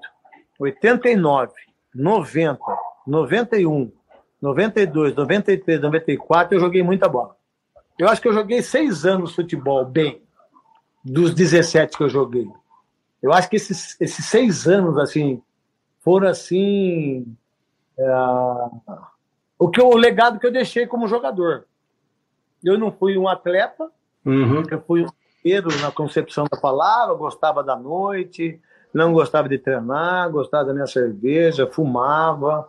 89, 90, 91, 92, 93, 94, eu joguei muita bola. Eu acho que eu joguei seis anos futebol bem, dos 17 que eu joguei. Eu acho que esses, esses seis anos, assim, foram assim. é, o, que, eu- o legado que eu deixei como jogador. Eu não fui um atleta, Uhum. eu fui um inteiro na concepção da palavra, gostava da noite, não gostava de treinar, gostava da minha cerveja, fumava,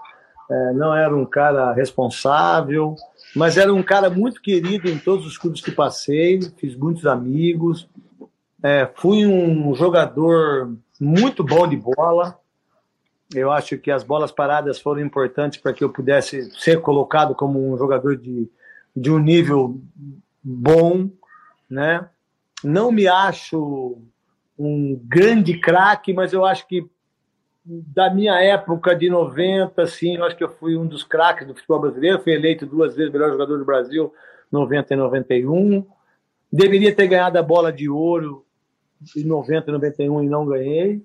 eh, não era um cara responsável, mas era um cara muito querido em todos os clubes que passei, fiz muitos amigos, eh, fui um jogador muito bom de bola. Eu acho que as bolas paradas foram importantes para que eu pudesse ser colocado como um jogador de, de um nível bom, né? Não me acho um grande craque, mas eu acho que da minha época de 90, assim, eu acho que eu fui um dos craques do futebol brasileiro, fui eleito duas vezes melhor jogador do Brasil, 90 e 91. Deveria ter ganhado a bola de ouro em 90 e 91 e não ganhei.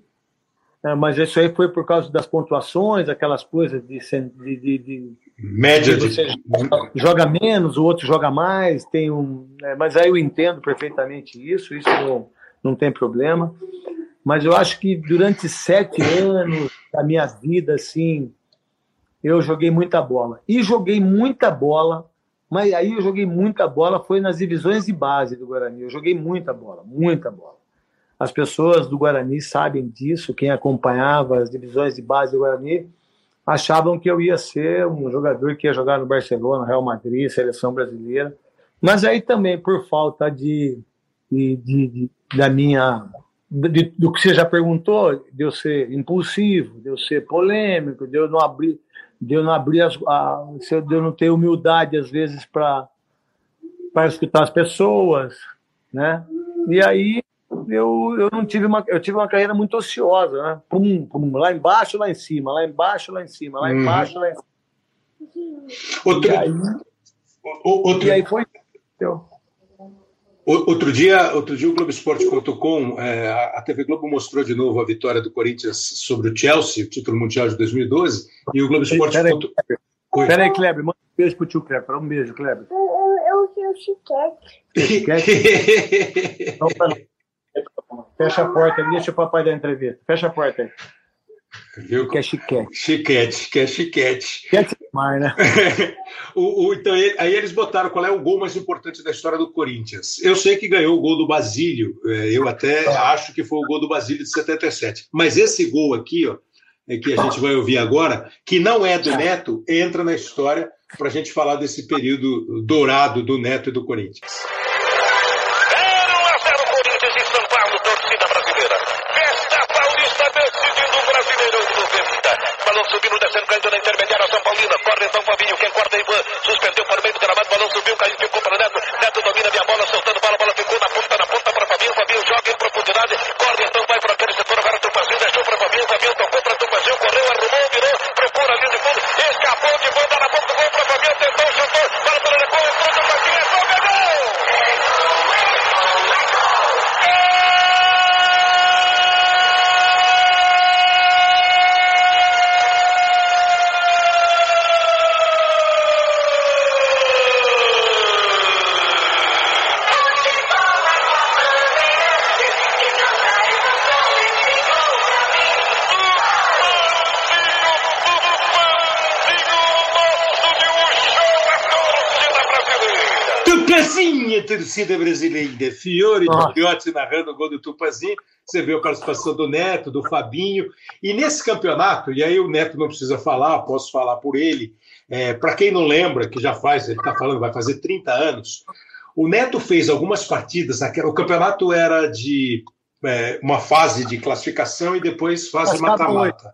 É, mas isso aí foi por causa das pontuações, aquelas coisas de, de, de, de média de você joga menos, o outro joga mais, tem um, é, mas aí eu entendo perfeitamente isso, isso não, não tem problema. Mas eu acho que durante sete anos da minha vida, assim, eu joguei muita bola. E joguei muita bola, mas aí eu joguei muita bola, foi nas divisões de base do Guarani. Eu joguei muita bola, muita bola. As pessoas do Guarani sabem disso, quem acompanhava as divisões de base do Guarani achavam que eu ia ser um jogador que ia jogar no Barcelona, Real Madrid, seleção brasileira. Mas aí também, por falta de, de, de, de da minha de, do que você já perguntou, de eu ser impulsivo, de eu ser polêmico, de eu não abrir, de eu não abrir as, a, de eu não ter humildade às vezes para para escutar as pessoas, né? E aí eu, eu não tive uma eu tive uma carreira muito ociosa, né? Pum, pum, lá embaixo, lá em cima, lá embaixo, lá em cima, lá uhum. embaixo, lá em cima. Outro, e aí, outro, e aí foi. Outro dia, outro dia o Globoesporte.com, é, a TV Globo mostrou de novo a vitória do Corinthians sobre o Chelsea, o título mundial de 2012, e o Globoesporte.com... Pera aí, Kleber, manda um beijo pro tio Kleber, um beijo, Kleber. Eu quero chiquete. Então, Fecha a porta ali, deixa o papai dar entrevista. Fecha a porta aí. Viu? Que é chiquete. Chiquete, que é chiquete. Chiquete demais, né? o, o, então, aí eles botaram qual é o gol mais importante da história do Corinthians. Eu sei que ganhou o gol do Basílio, é, eu até acho que foi o gol do Basílio de 77. Mas esse gol aqui, ó, é que a gente vai ouvir agora, que não é do Neto, entra na história para a gente falar desse período dourado do Neto e do Corinthians. subindo, descendo, caindo na intermediária São Paulina. Corre então Fabinho, quem corta é Ivan. Suspendeu para o meio do subiu, caiu, ficou para Neto. Neto domina minha bola, soltando bola, bola ficou na ponta, na ponta para Fabinho. Fabinho joga em profundidade, Tupazinha, torcida brasileira. Fiore. Gigliotti narrando o gol do Tupazinho. Você vê a participação do Neto, do Fabinho. E nesse campeonato, e aí o Neto não precisa falar, posso falar por ele. É, Para quem não lembra, que já faz, ele está falando, vai fazer 30 anos. O Neto fez algumas partidas. O campeonato era de é, uma fase de classificação e depois fase mata-mata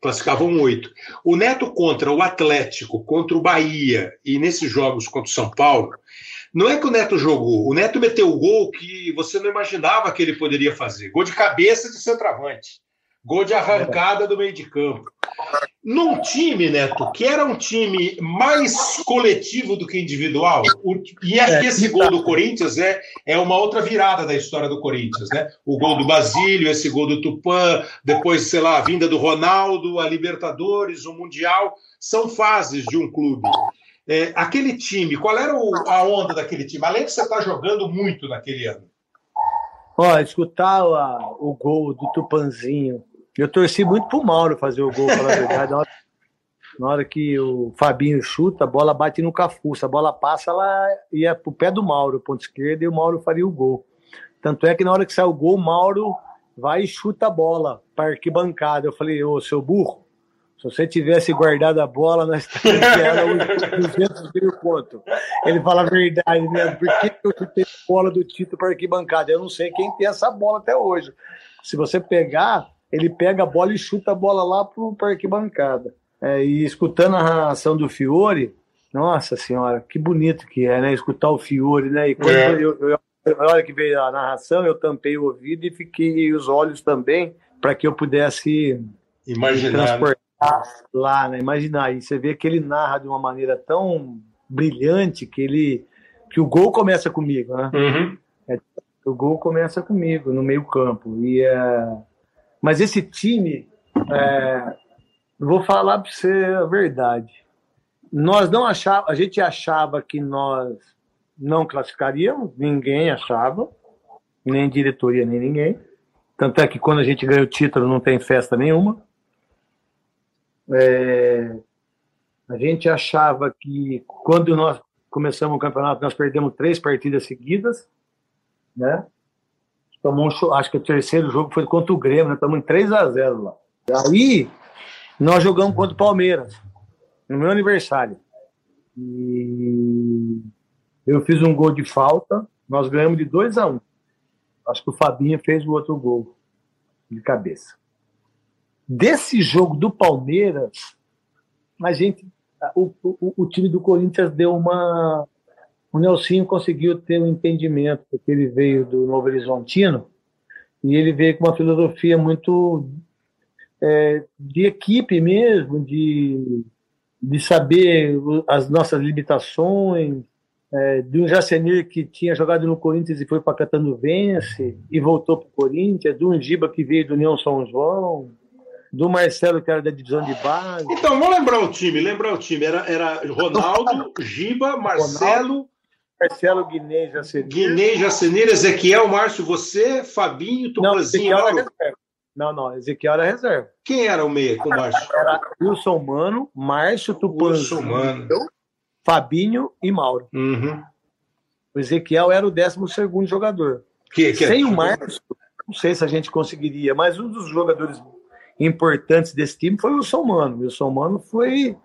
classificavam oito. O Neto contra o Atlético, contra o Bahia e nesses jogos contra o São Paulo, não é que o Neto jogou, o Neto meteu o gol que você não imaginava que ele poderia fazer. Gol de cabeça de centroavante. Gol de arrancada do meio de campo. Num time, Neto, que era um time mais coletivo do que individual, e é, esse gol do Corinthians é, é uma outra virada da história do Corinthians, né? O gol do Basílio, esse gol do Tupã, depois, sei lá, a vinda do Ronaldo, a Libertadores, o Mundial, são fases de um clube. É, aquele time, qual era o, a onda daquele time? Além de você estar tá jogando muito naquele ano. Ó, escutar o gol do Tupanzinho. Eu torci muito pro Mauro fazer o gol, falar a verdade. Na hora, na hora que o Fabinho chuta, a bola bate no Cafu. Se a bola passa, ela ia pro pé do Mauro, ponto esquerdo, e o Mauro faria o gol. Tanto é que na hora que sai o gol, o Mauro vai e chuta a bola para arquibancada. Eu falei, ô, seu burro, Se você tivesse guardado a bola, nós teríamos 200 mil pontos. Ele fala a verdade mesmo. Por que eu chutei a bola do Tito para arquibancada? Eu não sei quem tem essa bola até hoje. Se você pegar, ele pega a bola e chuta a bola lá para arquibancada. É, e escutando a narração do Fiore, nossa senhora, que bonito que é, né? Escutar o Fiore, né? E quando É. eu, eu, na hora que veio a narração, eu tampei o ouvido e fiquei e os olhos também, para que eu pudesse Imaginar. transportar lá, né? Imaginar. E você vê que ele narra de uma maneira tão brilhante que ele que o gol começa comigo, né? Uhum. O gol começa comigo no meio campo e é... mas esse time, é... vou falar para você a verdade. Nós não achava, a gente achava que nós não classificaríamos, ninguém achava, nem diretoria nem ninguém. Tanto é que quando a gente ganha o título não tem festa nenhuma. É, a gente achava que quando nós começamos o campeonato nós perdemos três partidas seguidas, né? Tomou um cho- acho que o terceiro jogo foi contra o Grêmio, né? Estamos em 3 a 0 lá. Aí nós jogamos contra o Palmeiras no meu aniversário. E eu fiz um gol de falta, nós ganhamos de 2 a 1. Acho que o Fabinho fez o outro gol de cabeça. Desse jogo do Palmeiras, a gente, o, o, o time do Corinthians deu uma. O Nelsinho conseguiu ter um entendimento, porque ele veio do Novo Horizontino e ele veio com uma filosofia muito é, de equipe mesmo, de, de saber as nossas limitações, é, de um Jacenir que tinha jogado no Corinthians e foi para Catanduvense e voltou para o Corinthians, de um Giba que veio do União São João, do Marcelo que era da divisão de base. Então, vamos lembrar o time. Lembrar o time. Era, era Ronaldo, Giba, Marcelo, Marcelo Guiné Jacenir. Guinei, Jacenir, Ezequiel, Márcio, você, Fabinho, Não, Tupanzinho. Ezequiel era Mauro. reserva. Não, não, Ezequiel era reserva. Quem era o meia com o Márcio? Era Wilson Mano, Márcio Tupanzinho, Wilson Mano. Fabinho e Mauro. Uhum. O Ezequiel era o 12 jogador. Que, que, Sem o Márcio, não sei se a gente conseguiria, mas um dos jogadores importantes desse time foi o Wilson Mano. O Wilson Mano foi.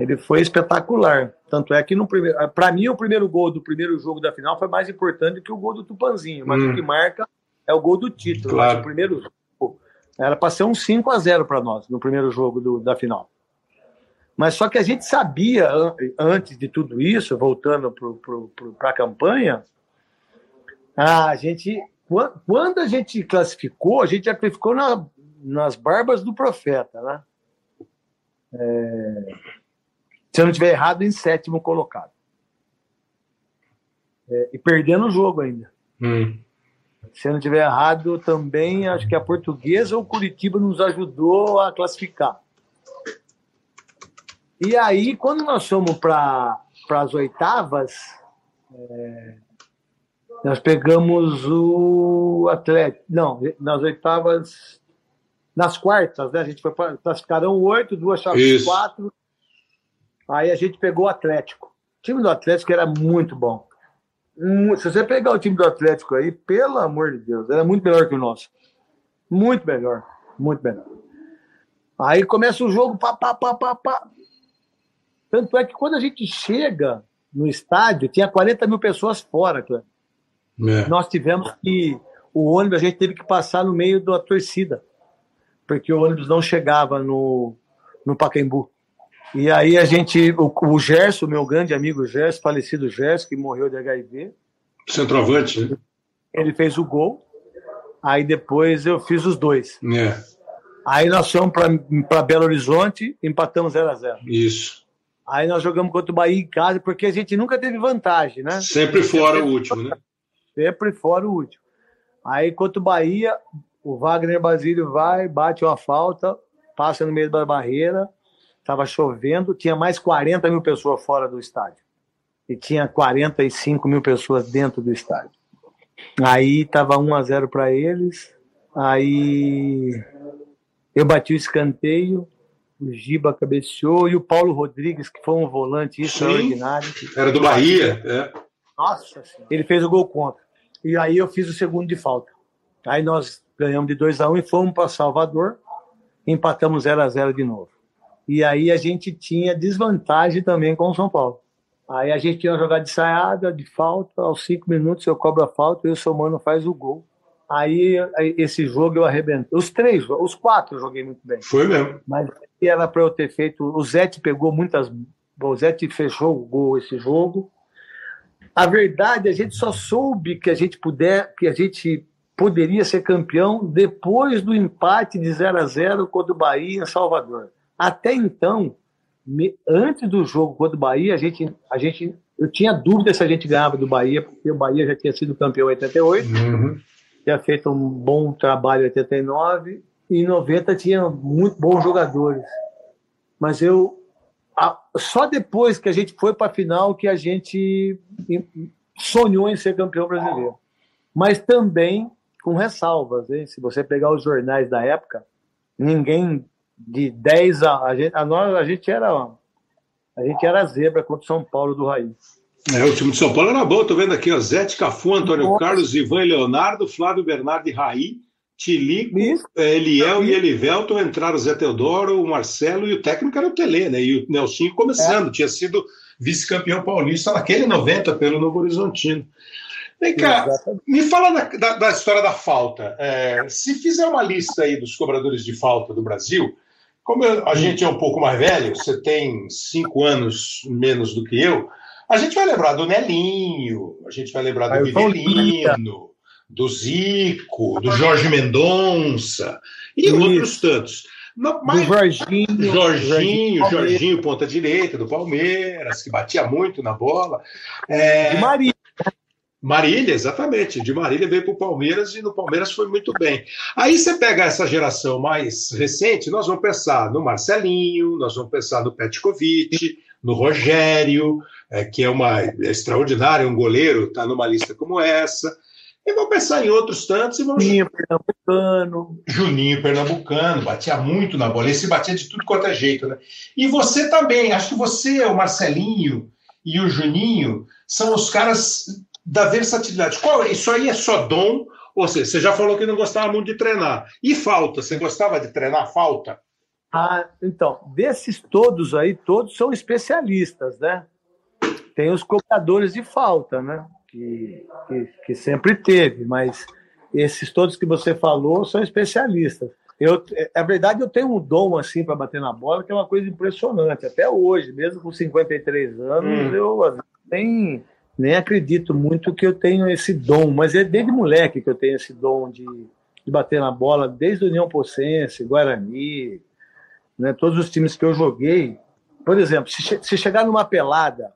Ele foi espetacular. Tanto é que no primeiro. Para mim, o primeiro gol do primeiro jogo da final foi mais importante que o gol do Tupanzinho. Mas Hum. o que marca é o gol do título. Claro. O primeiro jogo era para ser um 5 a 0 para nós no primeiro jogo do- da final. Mas só que a gente sabia, an- antes de tudo isso, voltando para a campanha, a gente, quan- quando a gente classificou, a gente já classificou na- nas barbas do profeta, né? É, se eu não estiver errado, em sétimo colocado. É, e perdendo o jogo ainda. Hum. Se eu não estiver errado, também acho que a portuguesa ou Curitiba nos ajudou a classificar. E aí, quando nós fomos para as oitavas, é, nós pegamos o Atlético. Não, nas oitavas. Nas quartas, né? A gente foi para. Classificaram oito, duas chaves quatro. Aí a gente pegou o Atlético. O time do Atlético era muito bom. Se você pegar o time do Atlético aí, pelo amor de Deus, era muito melhor que o nosso. Muito melhor. Muito melhor. Aí começa o jogo, pá, pá, pá, pá, pá. Tanto é que quando a gente chega no estádio, tinha 40 mil pessoas fora, cara. É. Nós tivemos que. O ônibus, a gente teve que passar no meio da torcida, porque o ônibus não chegava no, no Pacaembu. E aí a gente. O, o Gerson, meu grande amigo Gerson, falecido Gerson, que morreu de HIV, Centroavante, né? ele fez o gol. Aí depois eu fiz os dois. É, Aí nós fomos para Belo Horizonte, empatamos 0 a 0 isso. Aí nós jogamos contra o Bahia em casa, porque a gente nunca teve vantagem, né? Sempre fora o último, né? Sempre fora o último. Aí contra o Bahia, o Wagner Basílio vai, bate uma falta, passa no meio da barreira, estava chovendo, tinha mais 40 mil pessoas fora do estádio. E tinha 45 mil pessoas dentro do estádio. Aí estava 1 a 0 para eles. Aí eu bati o escanteio, o Giba cabeceou e o Paulo Rodrigues, que foi um volante extraordinário. Era do Bahia, é. Nossa, ele fez o gol contra. E aí eu fiz o segundo de falta. Aí nós ganhamos de 2 a 1 um e fomos para Salvador. empatamos 0 a 0 de novo. E aí a gente tinha desvantagem também com o São Paulo. Aí a gente tinha jogado de saiada, de falta, aos cinco minutos eu cobro a falta e o seu mano faz o gol. Aí esse jogo eu arrebentei. Os três, os quatro eu joguei muito bem. Foi mesmo. Mas era para eu ter feito. O Zete pegou muitas. O Zete fechou o gol esse jogo. A verdade, a gente só soube que a gente puder, que a gente poderia ser campeão depois do empate de 0 a 0 contra o Bahia em Salvador. Até então, antes do jogo contra o Bahia, a gente, a gente, eu tinha dúvida se a gente ganhava do Bahia, porque o Bahia já tinha sido campeão em 88, uhum. tinha feito um bom trabalho em 89, e em 90 tinha muito bons jogadores. Mas eu. A, só depois que a gente foi para a final que a gente sonhou em ser campeão brasileiro. Mas também com ressalvas. Hein? Se você pegar os jornais da época, ninguém de 10 a. A gente, a, nós, a gente era. A gente era zebra contra o São Paulo do Raiz. É, o time de São Paulo era bom, tô vendo aqui, ó. Zete, Cafu, Antônio Nossa. Carlos, Ivan e Leonardo, Flávio Bernardo e Raí, Tilico, Isso. É, Eliel e Elivelton entraram o Zé Teodoro, o Marcelo e o técnico era o Tele, né? E o Nelsinho começando, é. tinha sido vice-campeão paulista naquele 90 pelo Novo Horizontino. Vem cá, me fala da, da, da história da falta. É, se fizer uma lista aí dos cobradores de falta do Brasil, como eu, a gente é um pouco mais velho, você tem cinco anos menos do que eu, a gente vai lembrar do Nelinho, a gente vai lembrar do Vivelino, do Zico, do Jorge Mendonça e Isso. outros tantos. Não, mas... Do Jorginho. Jorginho, Jorginho, ponta direita do Palmeiras, que batia muito na bola. É... Maria. Marília, exatamente. De Marília veio para o Palmeiras e no Palmeiras foi muito bem. Aí você pega essa geração mais recente, nós vamos pensar no Marcelinho, nós vamos pensar no Petkovic, no Rogério, é, que é uma é extraordinária, um goleiro, está numa lista como essa. E vamos pensar em outros tantos e vamos. Juninho Pernambucano. Juninho Pernambucano, batia muito na bola. Esse batia de tudo quanto é jeito, né? E você também, acho que você, o Marcelinho e o Juninho são os caras da versatilidade. Qual, isso aí é só dom? Ou seja, você já falou que não gostava muito de treinar. E falta? Você gostava de treinar falta? Ah, então, desses todos aí, todos são especialistas, né? Tem os cobradores de falta, né? Que, que, que sempre teve, mas esses todos que você falou são especialistas. Eu, é verdade, eu tenho um dom assim para bater na bola, que é uma coisa impressionante. Até hoje, mesmo com 53 anos, hum. eu nem nem acredito muito que eu tenho esse dom, mas é desde moleque que eu tenho esse dom de, de bater na bola, desde o União Pocense, Guarani, né, todos os times que eu joguei. Por exemplo, se, se chegar numa pelada,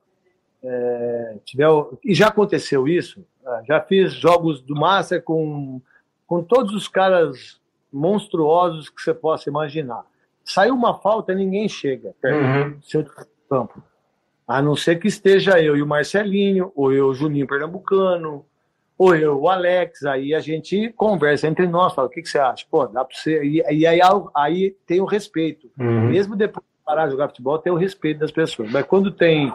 é, tiver, e já aconteceu isso, né, já fiz jogos do Master com, com todos os caras monstruosos que você possa imaginar. Saiu uma falta, ninguém chega uhum. seu campo. A não ser que esteja eu e o Marcelinho, ou eu, o Juninho Pernambucano, ou eu, o Alex, aí a gente conversa entre nós, fala, o que, que você acha? Pô, dá para você. E, e, aí, aí tem o respeito. Uhum. Mesmo depois de parar de jogar futebol, tem o respeito das pessoas. Mas quando tem.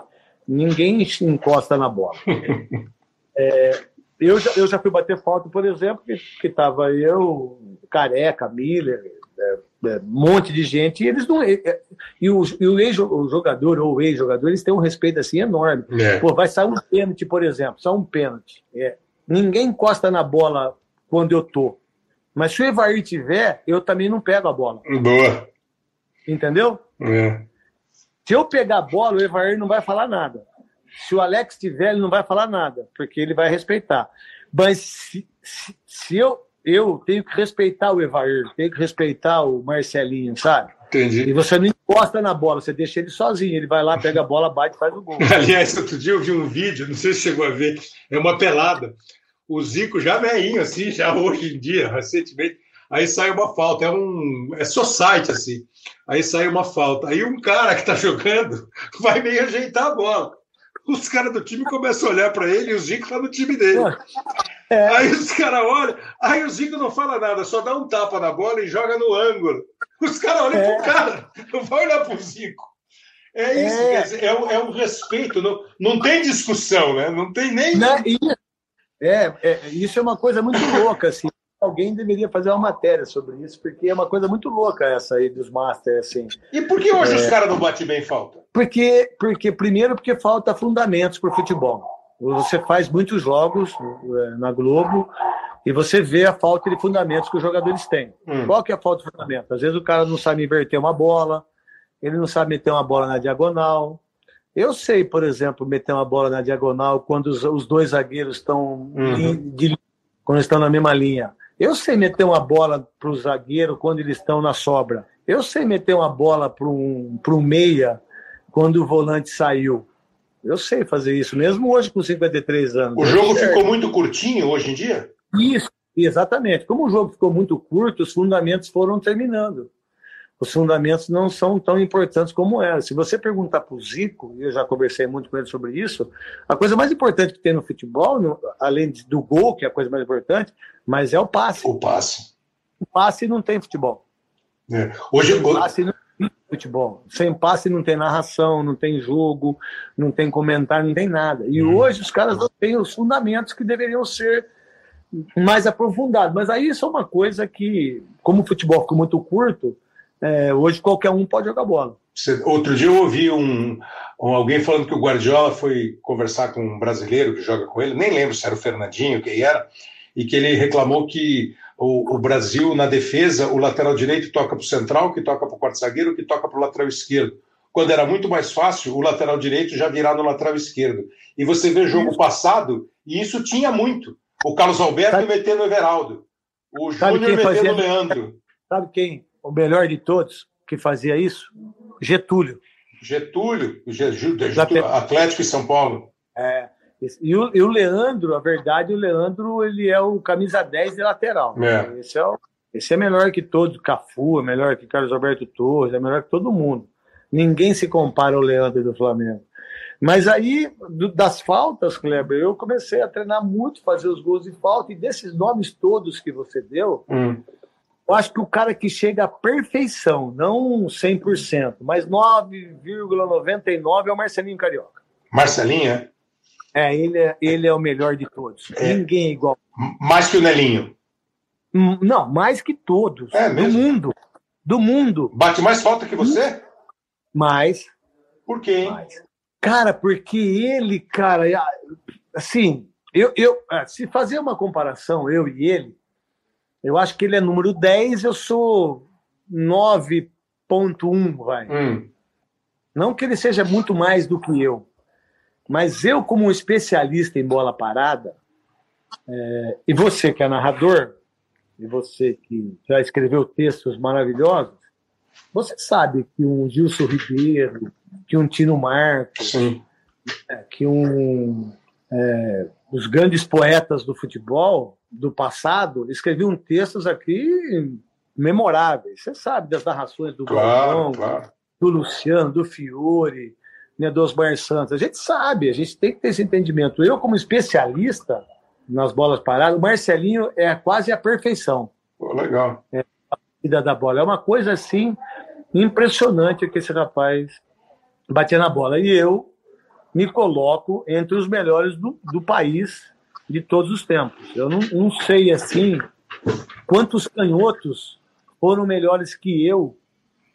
Ninguém encosta na bola. é, eu, já, eu já fui bater falta, por exemplo, que, que tava eu, Careca, Miller, é, é, um monte de gente, e eles não. É, é e o, e o ex-jogador ou o ex-jogador, eles têm um respeito assim enorme. É. Pô, vai sair um pênalti, por exemplo, só um pênalti. É, ninguém encosta na bola quando eu tô. Mas se o Evair tiver, eu também não pego a bola. Boa. Entendeu? É. Se eu pegar a bola, o Evair não vai falar nada. Se o Alex tiver, ele não vai falar nada, porque ele vai respeitar. Mas se, se, se eu eu tenho que respeitar o Evair, tenho que respeitar o Marcelinho, sabe? Entendi. E você não encosta na bola, você deixa ele sozinho. Ele vai lá, pega a bola, bate e faz o gol. Aliás, outro dia eu vi um vídeo, não sei se chegou a ver, é uma pelada. O Zico já veinho, assim, já hoje em dia, recentemente. Aí sai uma falta, é um. É só site, assim. Aí sai uma falta. Aí um cara que tá jogando vai meio ajeitar a bola. Os caras do time começam a olhar para ele e o Zico tá no time dele. É. Aí os caras olham, aí o Zico não fala nada, só dá um tapa na bola e joga no ângulo. Os caras olham é. pro cara, não vai olhar pro Zico. É isso, é, dizer, é, um, é um respeito, não, não tem discussão, né? Não tem nem. Não, é, é, isso é uma coisa muito louca, assim. Alguém deveria fazer uma matéria sobre isso, porque é uma coisa muito louca essa aí dos Masters, assim. E por que hoje é... os caras não batem bem falta? Porque, porque, primeiro, porque falta fundamentos para o futebol. Você faz muitos jogos é, na Globo e você vê a falta de fundamentos que os jogadores têm. Hum. Qual que é a falta de fundamento? Às vezes o cara não sabe inverter uma bola, ele não sabe meter uma bola na diagonal. Eu sei, por exemplo, meter uma bola na diagonal quando os, os dois zagueiros estão uhum. de, quando estão na mesma linha. Eu sei meter uma bola para o zagueiro quando eles estão na sobra. Eu sei meter uma bola para um, um meia quando o volante saiu. Eu sei fazer isso, mesmo hoje com 53 anos. O jogo ficou muito curtinho hoje em dia? Isso, exatamente. Como o jogo ficou muito curto, os fundamentos foram terminando. Os fundamentos não são tão importantes como era. Se você perguntar para o Zico, e eu já conversei muito com ele sobre isso, a coisa mais importante que tem no futebol, no, além do gol, que é a coisa mais importante, mas é o passe. O passe. O passe não tem futebol. É. Hoje, o passe não tem futebol. Sem passe não tem narração, não tem jogo, não tem comentário, não tem nada. E hum. hoje os caras não têm os fundamentos que deveriam ser mais aprofundado. Mas aí isso é uma coisa que, como o futebol ficou muito curto, é, hoje qualquer um pode jogar bola. Outro dia eu ouvi um, um, alguém falando que o Guardiola foi conversar com um brasileiro que joga com ele, nem lembro se era o Fernandinho, quem era, e que ele reclamou que o, o Brasil, na defesa, o lateral direito toca para o central, que toca para o quarto zagueiro, que toca para o lateral esquerdo. Quando era muito mais fácil, o lateral direito já virar no lateral esquerdo. E você vê jogo passado, e isso tinha muito. O Carlos Alberto sabe, metendo o Everaldo. O Júnior metendo fazia, o Leandro. Sabe quem? O melhor de todos que fazia isso? Getúlio. Getúlio, Getúlio Atlético e São Paulo. É. E o, e o, Leandro, a verdade, o Leandro ele é o camisa 10 de lateral. É. Esse, é o, esse é melhor que todos. Cafu é melhor que Carlos Alberto Torres, é melhor que todo mundo. Ninguém se compara ao Leandro do Flamengo. Mas aí, do, das faltas, Kleber, eu comecei a treinar muito, fazer os gols de falta, e desses nomes todos que você deu, hum. eu acho que o cara que chega à perfeição, não 100%, mas 9,99% é o Marcelinho Carioca. Marcelinho, é? É, ele é, ele é o melhor de todos. É. Ninguém é igual. Mais que o Nelinho? Hum, não, mais que todos. É mesmo? Do mundo. Do mundo. Bate mais falta que você? Mais. Por quê, hein? Mais. Cara, porque ele, cara, assim, eu, eu ah, se fazer uma comparação, eu e ele, eu acho que ele é número 10, eu sou 9.1, vai. Hum. Não que ele seja muito mais do que eu, mas eu, como um especialista em bola parada, é, e você que é narrador, e você que já escreveu textos maravilhosos, você sabe que um Gilson Ribeiro, que um Tino Marcos, é, que um é, os grandes poetas do futebol do passado escreviam textos aqui memoráveis. Você sabe das narrações do claro, claro. do Luciano, do Fiore, né, do Osmar Santos. A gente sabe, a gente tem que ter esse entendimento. Eu, como especialista nas bolas paradas, o Marcelinho é quase a perfeição. Pô, legal. É, a vida da bola. É uma coisa assim impressionante que esse rapaz batia na bola. E eu me coloco entre os melhores do, do país de todos os tempos. Eu não, não sei assim quantos canhotos foram melhores que eu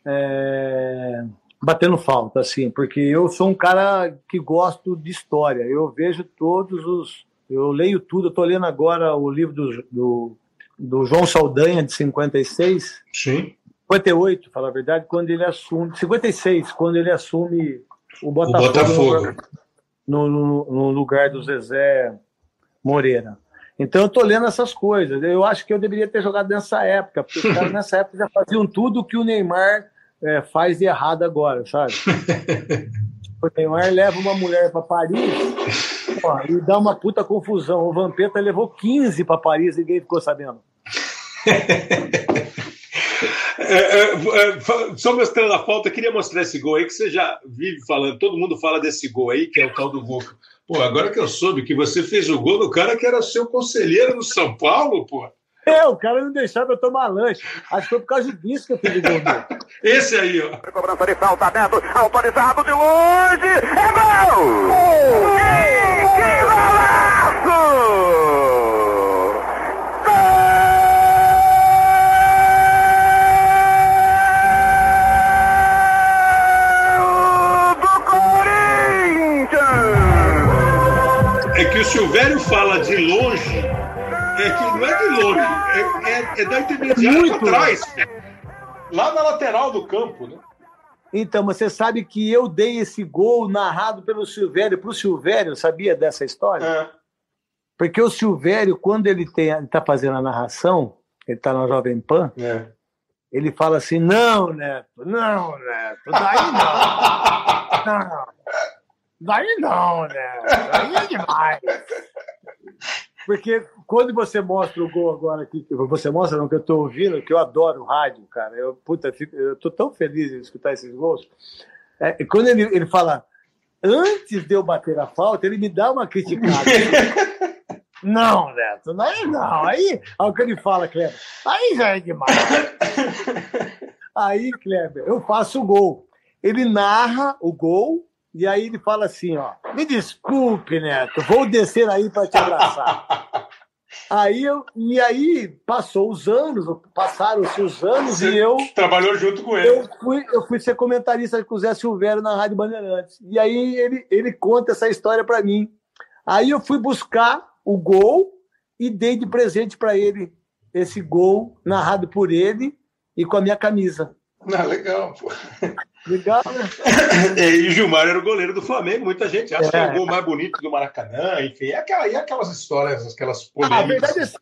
é, batendo falta, assim, porque eu sou um cara que gosto de história. Eu vejo todos os. Eu leio tudo, eu estou lendo agora o livro do, do, do João Saldanha, de 56. Sim. 58, fala a verdade, quando ele assume. 56, quando ele assume o Botafogo, o Botafogo. No, no, no, lugar do Zezé Moreira. Então eu tô lendo essas coisas. Eu acho que eu deveria ter jogado nessa época, porque os caras nessa época já faziam tudo que o Neymar é, faz errado agora, sabe? o Neymar leva uma mulher para Paris ó, e dá uma puta confusão. O Vampeta levou 15 para Paris e ninguém ficou sabendo. É, é, é, só mostrando a falta, queria mostrar esse gol aí que você já vive falando, todo mundo fala desse gol aí, que é o tal do gol. Pô, agora que eu soube que você fez o gol do cara que era seu conselheiro no São Paulo, pô. Eu, é, o cara não deixava eu tomar lanche. Acho que foi por causa disso que eu fiz o gol. Esse aí, ó. Cobrança de falta aberto, autorizado de longe. É gol! Oh! Que, que golaço! É que o Silvério fala de longe, é que não é é, é, da intermediária Muito. para trás. Lá na lateral do campo, né? Então, você sabe que eu dei esse gol narrado pelo Silvério para o Silvério, sabia dessa história? É. Porque o Silvério, quando ele está fazendo a narração, ele está na Jovem Pan, É. ele fala assim: não, Neto, não, Neto, daí não. não. Daí não, Neto, daí é demais. Porque quando você mostra o gol agora aqui, que você mostra não, que eu estou ouvindo, que eu adoro rádio, cara. Eu, puta, fico- eu tô tão feliz em escutar esses gols. É, quando ele, ele fala, antes de eu bater a falta, ele me dá uma criticada. Não, Neto, aí não. Aí, aí o que ele fala, Kleber, aí já é demais. Aí, Kleber, eu faço o gol. Ele narra o gol e aí ele fala assim, ó, me desculpe, Neto, vou descer aí para te abraçar. Aí eu, e aí passou os anos, passaram-se os anos e eu Trabalhou junto com ele. eu fui, eu fui ser comentarista com o Zé Silvério na Rádio Bandeirantes. E aí ele, ele conta essa história para mim. Aí eu fui buscar o gol e dei de presente para ele esse gol narrado por ele e com a minha camisa. Ah, legal, pô. Legal, né? É, E Gilmar era o goleiro do Flamengo. Muita gente acha que é É. o gol mais bonito do Maracanã, enfim. É aquela, e aquelas histórias, aquelas Ah, a polêmicas. verdade é assim,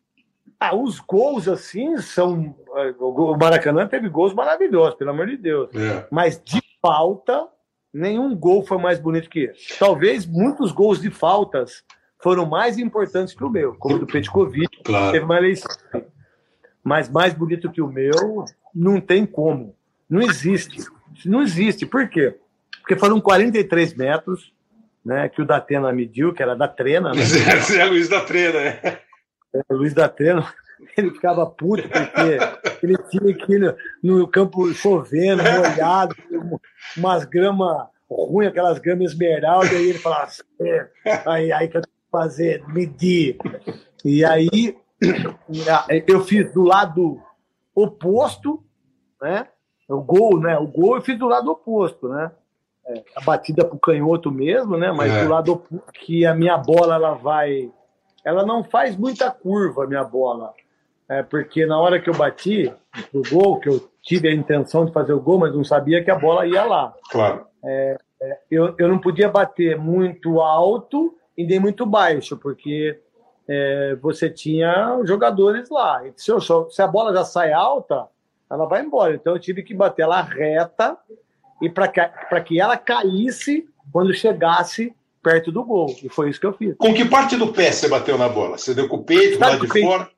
ah, os gols assim são. O Maracanã teve gols maravilhosos, pelo amor de Deus. É. Mas de falta, nenhum gol foi mais bonito que esse. Talvez muitos gols de faltas foram mais importantes que o meu, como o do Petkovic, Claro. teve uma eleição. Mas mais bonito que o meu, não tem como. Não existe. Não existe. Por quê? Porque foram 43 metros, né, que o Datena mediu, que era da trena, né? Zé Luiz da Trena, né? O Luiz da Trena, ele ficava puto porque ele tinha ir no, campo chovendo, molhado, umas gramas ruins, aquelas gramas esmeralda, e ele falava assim, "É, aí, aí que eu tenho que fazer, medir. E aí eu fiz do lado oposto, né? O gol, né? O gol eu fiz do lado oposto, né? É, a batida pro canhoto mesmo, né? Mas É. do lado oposto, que a minha bola ela vai ela não faz muita curva, a minha bola. É, porque na hora que eu bati o gol, que eu tive a intenção de fazer o gol, mas não sabia que a bola ia lá. Claro. Eu, eu não podia bater muito alto e nem muito baixo, porque é, você tinha jogadores lá. Se, eu- se a bola já sai alta, ela vai embora. Então eu tive que bater ela reta e para que, pra que ela caísse quando chegasse perto do gol. E foi isso que eu fiz. Com que parte do pé você bateu na bola? Você deu com o peito, Sabe lado de peito fora?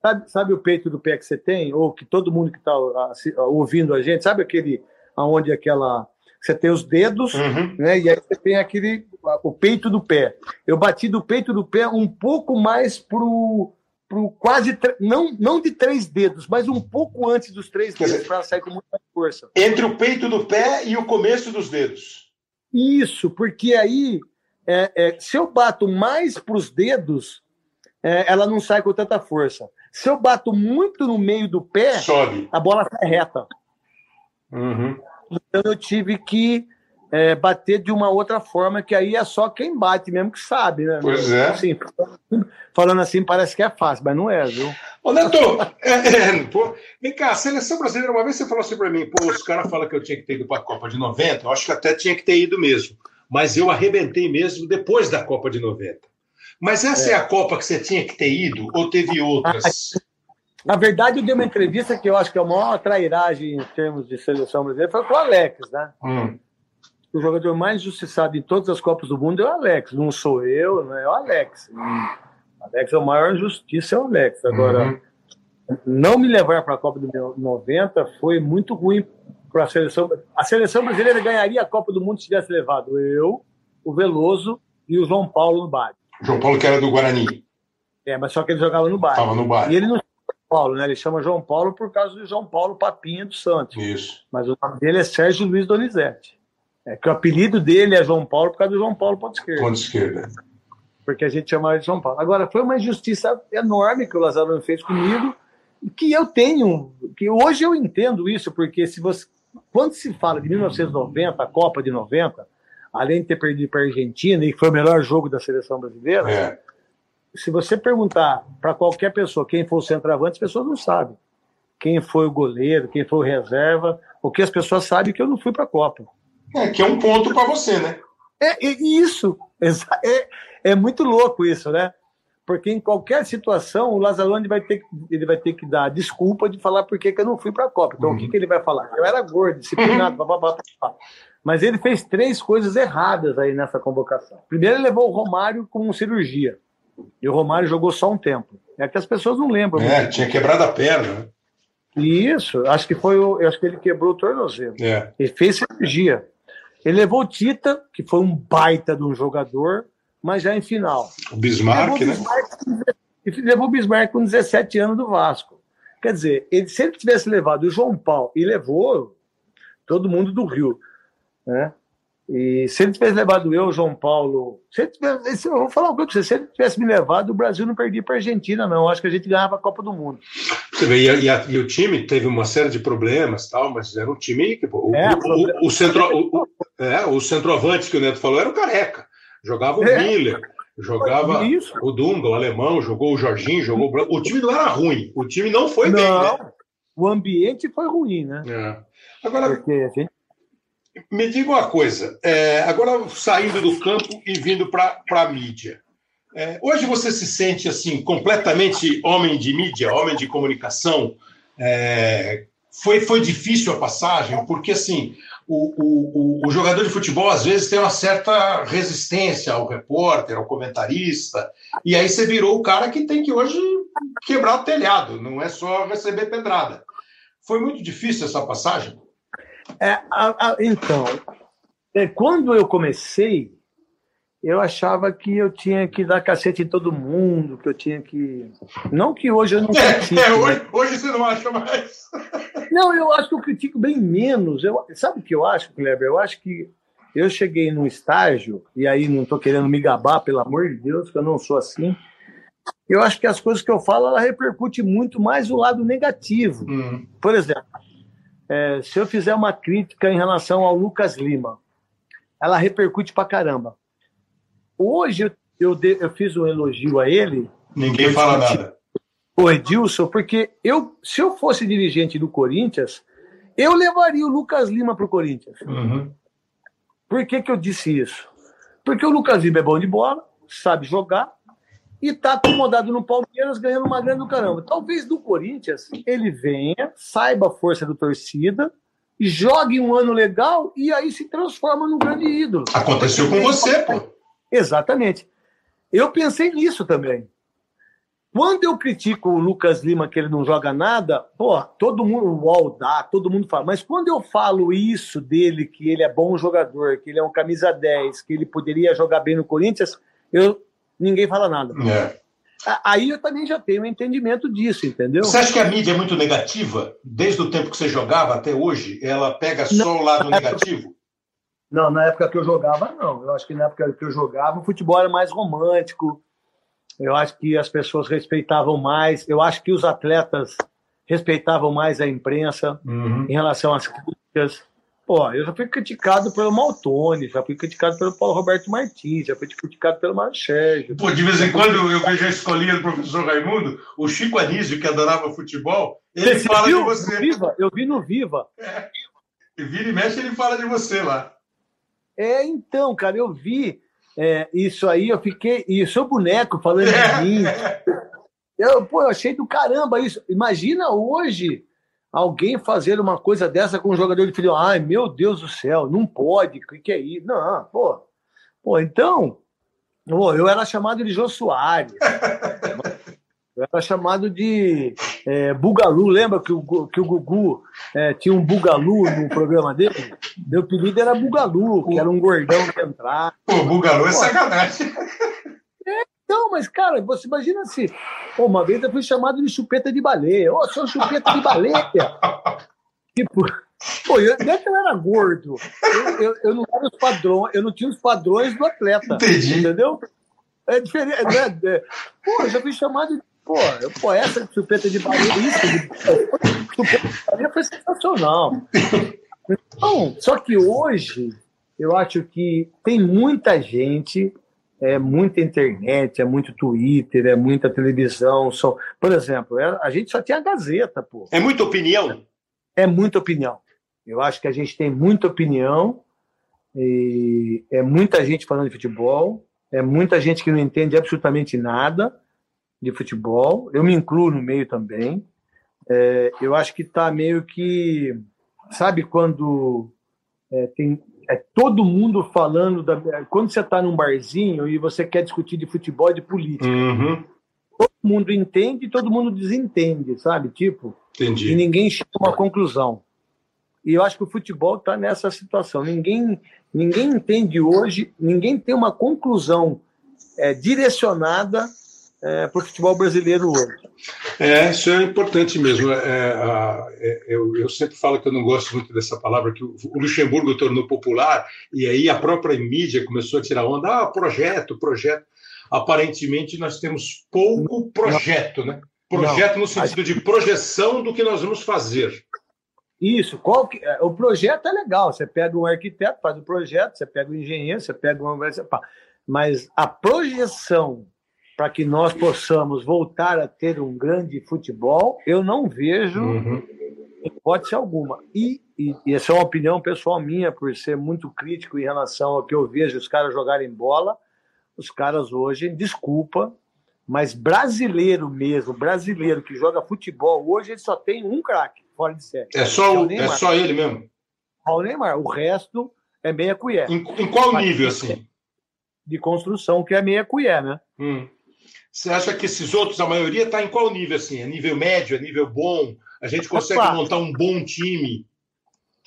Sabe, sabe o peito do pé que você tem? Ou que todo mundo que está ouvindo a gente, sabe aquele onde aquela. Você tem os dedos, Uhum. né? E aí você tem aquele. o peito do pé. Eu bati do peito do pé um pouco mais pro. Pro quase. Não, não de três dedos, mas um pouco antes dos três dedos, para sair com muita força. Entre o peito do pé e o começo dos dedos. Isso, porque aí, é, é, se eu bato mais para os dedos, é, ela não sai com tanta força. Se eu bato muito no meio do pé, Sobe. a bola sai reta. Uhum. Então eu tive que é, bater de uma outra forma, que aí é só quem bate mesmo que sabe, né? Pois é. Assim, falando assim parece que é fácil, mas não é, viu? Ô, Neto, é, é, pô, vem cá, a seleção brasileira, uma vez você falou assim pra mim, pô, os caras falam que eu tinha que ter ido pra Copa de 90, eu acho que até tinha que ter ido mesmo. Mas eu arrebentei mesmo depois da Copa de 90. Mas essa é, a Copa que você tinha que ter ido, ou teve outras? Na verdade, eu dei uma entrevista que eu acho que é a maior trairagem em termos de seleção brasileira, foi com o Alex, né? Hum. O jogador mais injustiçado em todas as Copas do Mundo é o Alex. Não sou eu, não é o Alex. O Alex é o maior injustiça, é o Alex. Agora, Uhum. não me levar para a Copa de 90 foi muito ruim para a seleção. A seleção brasileira ganharia a Copa do Mundo se tivesse levado eu, o Veloso e o João Paulo no Bari. João Paulo, que era do Guarani, É, mas só que ele jogava no Bari. estava no bar. E ele não chama João Paulo, né? Ele chama João Paulo por causa do João Paulo Papinha do Santos. Isso. Mas o nome dele é Sérgio Luiz Donizete. É que o apelido dele é João Paulo por causa do João Paulo ponto esquerda. Ponto esquerda. Porque a gente chamava de João Paulo. Agora, foi uma injustiça enorme que o Lazarone fez comigo, que eu tenho, que hoje eu entendo isso, porque se você. Quando se fala de 1990, a Copa de 90, além de ter perdido para a Argentina, e foi o melhor jogo da seleção brasileira, É. se você perguntar para qualquer pessoa quem foi o centroavante, as pessoas não sabem. Quem foi o goleiro, quem foi o reserva, o que as pessoas sabem é que eu não fui para a Copa. É, que é um ponto para você, né? É, é isso. É, é muito louco isso, né? Porque em qualquer situação o Lazzaroni vai ter, que- ele vai ter que dar desculpa de falar por que eu não fui para a Copa. Então o que, que ele vai falar? Eu era gordo, disciplinado, bababá, babá. Mas ele fez três coisas erradas aí nessa convocação. Primeiro, ele levou o Romário com cirurgia. E o Romário jogou só um tempo. É que as pessoas não lembram. É, tinha quebrado a perna. né? Isso, acho que foi o, acho que ele quebrou o tornozelo. É. Ele fez cirurgia. Ele levou o Tita, que foi um baita de um jogador, mas já em final. O Bismarck, levou, né? com levou o Bismarck com 17 anos do Vasco. Quer dizer, ele, se ele tivesse levado o João Paulo e levou todo mundo do Rio, né? E se ele tivesse levado eu, o João Paulo. Se ele tivesse, eu vou falar uma coisa pra você: se ele tivesse me levado, o Brasil não perdia para a Argentina, não. Acho que a gente ganhava a Copa do Mundo. Você vê, e, a- e o time teve uma série de problemas, tal, mas era um time que o, É, o- o, o centro, o, o- é, o centroavante que o Neto falou era o Careca. Jogava o É. Miller, jogava Isso. o Dunga, o alemão, jogou o Jorginho, jogou o. O time não era ruim, o time não foi bem, né? Não, o ambiente foi ruim, né? É. Agora, Porque a gente me diga uma coisa, é, agora saindo do campo e vindo para a mídia. É, hoje você se sente assim completamente homem de mídia, homem de comunicação. É, foi, foi difícil a passagem, porque assim o, o, o, jogador de futebol às vezes tem uma certa resistência ao repórter, ao comentarista, e aí você virou o cara que tem que hoje quebrar o telhado, não é só receber pedrada. Foi muito difícil essa passagem? É, a- a- então, é, quando eu comecei, eu achava que eu tinha que dar cacete em todo mundo, que eu tinha que. Não que hoje eu não critico. É, né? hoje, hoje você não acha mais. Não, eu acho que eu critico bem menos. Eu, sabe o que eu acho, Kleber? Eu acho que eu cheguei num estágio, e aí não estou querendo me gabar, pelo amor de Deus, que eu não sou assim. Eu acho que as coisas que eu falo, ela repercute muito mais o lado negativo. Hum, Por exemplo, é, se eu fizer uma crítica em relação ao Lucas Lima, ela repercute pra caramba. Hoje eu, eu, de- eu fiz um elogio a ele, ninguém fala nada. o Edilson, porque eu, se eu fosse dirigente do Corinthians, eu levaria o Lucas Lima para o Corinthians. Uhum. Por que, que eu disse isso? Porque o Lucas Lima é bom de bola, sabe jogar e está acomodado no Palmeiras ganhando uma grana do caramba. Talvez do Corinthians ele venha, saiba a força da torcida, jogue um ano legal e aí se transforma num grande ídolo. Aconteceu com você, pô. Exatamente. Eu pensei nisso também. Quando eu critico o Lucas Lima que ele não joga nada, pô, todo mundo, o UOL dá, todo mundo fala. Mas quando eu falo isso dele, que ele é bom jogador, que ele é um camisa 10, que ele poderia jogar bem no Corinthians, eu, ninguém fala nada. É. Aí eu também já tenho um entendimento disso, entendeu? Você acha que a mídia é muito negativa? Desde o tempo que você jogava até hoje, ela pega só o lado negativo? Não, na época que eu jogava, não. Eu acho que na época que eu jogava, o futebol era mais romântico. Eu acho que as pessoas respeitavam mais. Eu acho que os atletas respeitavam mais a imprensa Uhum. em relação às críticas. Pô, eu já fui criticado pelo Maltoni, já fui criticado pelo Paulo Roberto Martins, já fui criticado pelo Mário Sérgio. Pô, de vez em quando eu vejo a escolinha do professor Raimundo, o Chico Anísio, que adorava futebol, ele Você fala viu? de você. No Viva? Eu vi no Viva. E vira e mexe, ele fala de você lá. É, então, cara, eu vi é, isso aí, eu fiquei. E o seu boneco falando de mim. Eu, pô, eu achei do caramba isso. Imagina hoje alguém fazer uma coisa dessa com um jogador de futebol. Ai, meu Deus do céu, não pode, o que, que é isso? Não, pô. Pô, então, pô, eu era chamado de Jô Soares. Era chamado de é, Bugalu. Lembra que o, que o Gugu é, tinha um Bugalu no programa dele? Meu apelido era Bugalu, que era um gordão que entrava. Pô, Bugalô é sacanagem. Não, mas, cara, você imagina se. Pô, uma vez eu fui chamado de chupeta de baleia. Ô, sou chupeta de baleia. tipo, pô, eu, não é que eu era gordo. Eu, eu, eu não era os padrões, eu não tinha os padrões do atleta. Entendi. Entendeu? É diferente. Né? É, pô, eu já fui chamado de. Pô, eu, pô, essa de chupeta de baleia, isso, de, chupeta de foi sensacional. Então, só que hoje eu acho que tem muita gente, é muita internet, é muito Twitter, é muita televisão. Só... Por exemplo, é, a gente só tem a Gazeta, pô. É muita opinião? É muita opinião. Eu acho que a gente tem muita opinião, e é muita gente falando de futebol, é muita gente que não entende absolutamente nada de futebol. Eu me incluo no meio também. É, eu acho que está meio que. Sabe quando é, tem é todo mundo falando da. Quando você está num barzinho e você quer discutir de futebol e de política. Uhum. Todo mundo entende e todo mundo desentende, sabe? Tipo. Entendi. E ninguém chega a uma conclusão. E eu acho que o futebol está nessa situação. Ninguém, ninguém entende hoje, ninguém tem uma conclusão é, direcionada é, para o futebol brasileiro hoje. É, isso é importante mesmo. É, é, eu, eu, sempre falo que eu não gosto muito dessa palavra, que o, o, Luxemburgo tornou popular, e aí a própria mídia começou a tirar onda. Ah, projeto, projeto. Aparentemente nós temos pouco projeto, né? Projeto não, no sentido de projeção do que nós vamos fazer. Isso, qual que, é, o projeto é legal. Você pega um arquiteto, faz o projeto, você pega o um engenheiro, você pega uma. Mas a projeção para que nós possamos voltar a ter um grande futebol, eu não vejo uhum. hipótese alguma. E, e, e, essa é uma opinião pessoal minha, por ser muito crítico em relação ao que eu vejo os caras jogarem bola. Os caras hoje, desculpa, mas brasileiro mesmo, brasileiro que joga futebol, hoje ele só tem um craque fora de série. É só, é, o, é só ele mesmo? o Neymar. O resto é meia colher. Em, em qual nível, assim? De construção, que é meia colher, né? Hum. Você acha que esses outros, a maioria, está em qual nível? Assim? É nível médio, é nível bom? A gente consegue Opa. montar um bom time?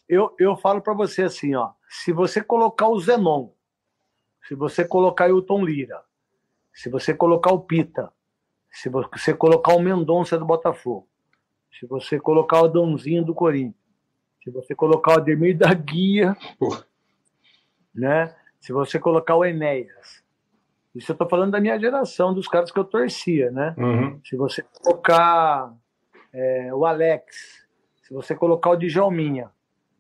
Eu, eu falo para você assim, ó, se você colocar o Zenon, se você colocar o Tom Lira, se você colocar o Pita, se você colocar o Mendonça do Botafogo, se você colocar o Dãozinho do Corinthians, se você colocar o Ademir da Guia, né? se você colocar o Enéas, isso eu estou falando da minha geração, dos caras que eu torcia, né? Uhum. Se você colocar é, o Alex, se você colocar o Djalminha,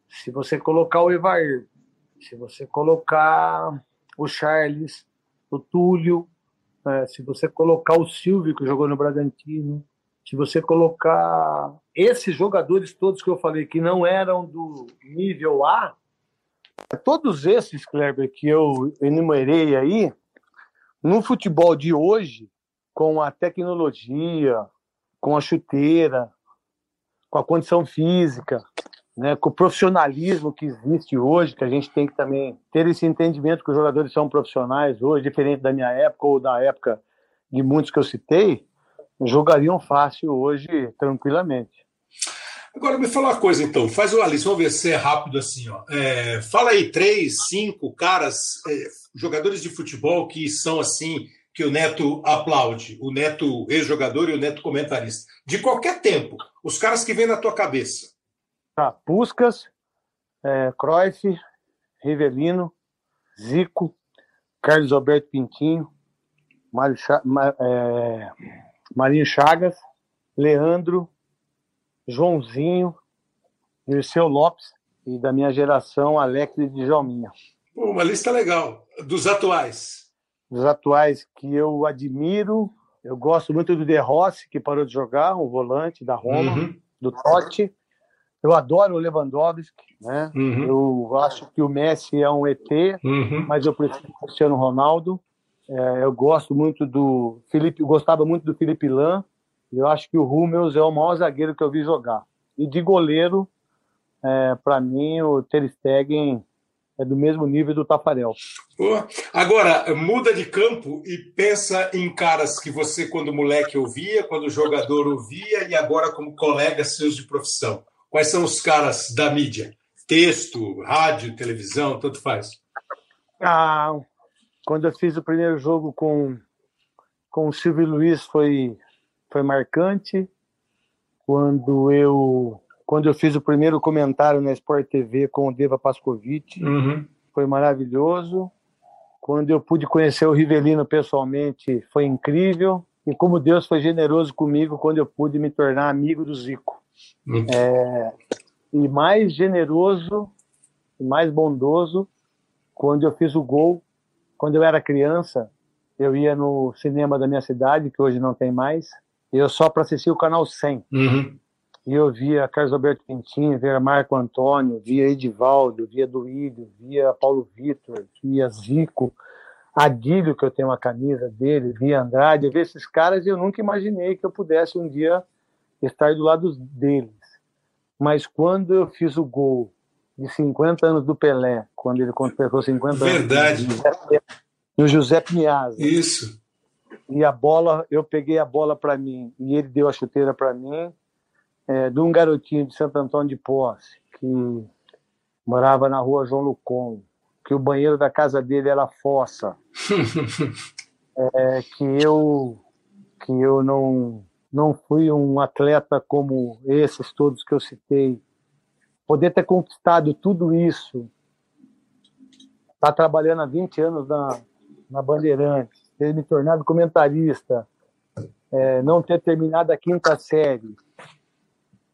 se você colocar o Evair, se você colocar o Charles, o Túlio, é, se você colocar o Silvio, que jogou no Bragantino, se você colocar esses jogadores todos que eu falei que não eram do nível A, todos esses, Kleber, que eu enumerei aí, no futebol de hoje, com a tecnologia, com a chuteira, com a condição física, né, com o profissionalismo que existe hoje, que a gente tem que também ter esse entendimento que os jogadores são profissionais hoje, diferente da minha época ou da época de muitos que eu citei, jogariam fácil hoje, tranquilamente. Agora me fala uma coisa, então. Faz o Alice, vamos ver se é rápido assim. Ó. É, fala aí três, cinco caras, é, jogadores de futebol que são assim, que o Neto aplaude. O Neto ex-jogador e o Neto comentarista. De qualquer tempo, os caras que vêm na tua cabeça. Tá, Puscas, é, Cruyff, Rivelino, Zico, Carlos Alberto Pintinho, é, Marinho Chagas, Leandro, Joãozinho, Dirceu Lopes e da minha geração, Alex e Djalminha. uma lista legal. Dos atuais? Dos atuais que eu admiro, eu gosto muito do De Rossi, que parou de jogar, um volante da Roma, uhum. do Totti. Eu adoro o Lewandowski, né? Uhum. Eu acho que o Messi é um ET, uhum. mas eu prefiro o Cristiano Ronaldo. É, eu gosto muito do Felipe, gostava muito do Felipe Lan, eu acho que o Hummels é o maior zagueiro que eu vi jogar. E de goleiro, é, para mim, o Ter Stegen é do mesmo nível do Tafarel. Agora, muda de campo e pensa em caras que você, quando moleque, ouvia, quando jogador ouvia e agora como colegas seus de profissão. Quais são os caras da mídia? Texto, rádio, televisão, tanto faz. Ah, quando eu fiz o primeiro jogo com, com o Silvio Luiz foi foi marcante quando eu quando eu fiz o primeiro comentário na Sport TV com o Deva Pascovitch, uhum. foi maravilhoso. Quando eu pude conhecer o Rivelino pessoalmente, foi incrível. E como Deus foi generoso comigo quando eu pude me tornar amigo do Zico. Uhum. É, e mais generoso, e mais bondoso, quando eu fiz o gol, quando eu era criança, eu ia no cinema da minha cidade, que hoje não tem mais, eu só para assistir o canal 100. Uhum. E eu via Carlos Alberto Quintinho, via Marco Antônio, via Edivaldo, via Duílio, via Paulo Vitor, via Zico, Adílio, que eu tenho uma camisa dele, via Andrade, eu via esses caras e eu nunca imaginei que eu pudesse um dia estar do lado deles. Mas quando eu fiz o gol de 50 anos do Pelé, quando ele completou 50 Verdade. anos no José Piazza, Isso. E a bola, eu peguei a bola para mim e ele deu a chuteira para mim, é, de um garotinho de Santo Antônio de Posse, que morava na rua João Lucon, que o banheiro da casa dele era fossa, é, que eu que eu não não fui um atleta como esses todos que eu citei, poder ter conquistado tudo isso, estar tá trabalhando há 20 anos na, na Bandeirantes, ter me tornado comentarista, é, não ter terminado a quinta série,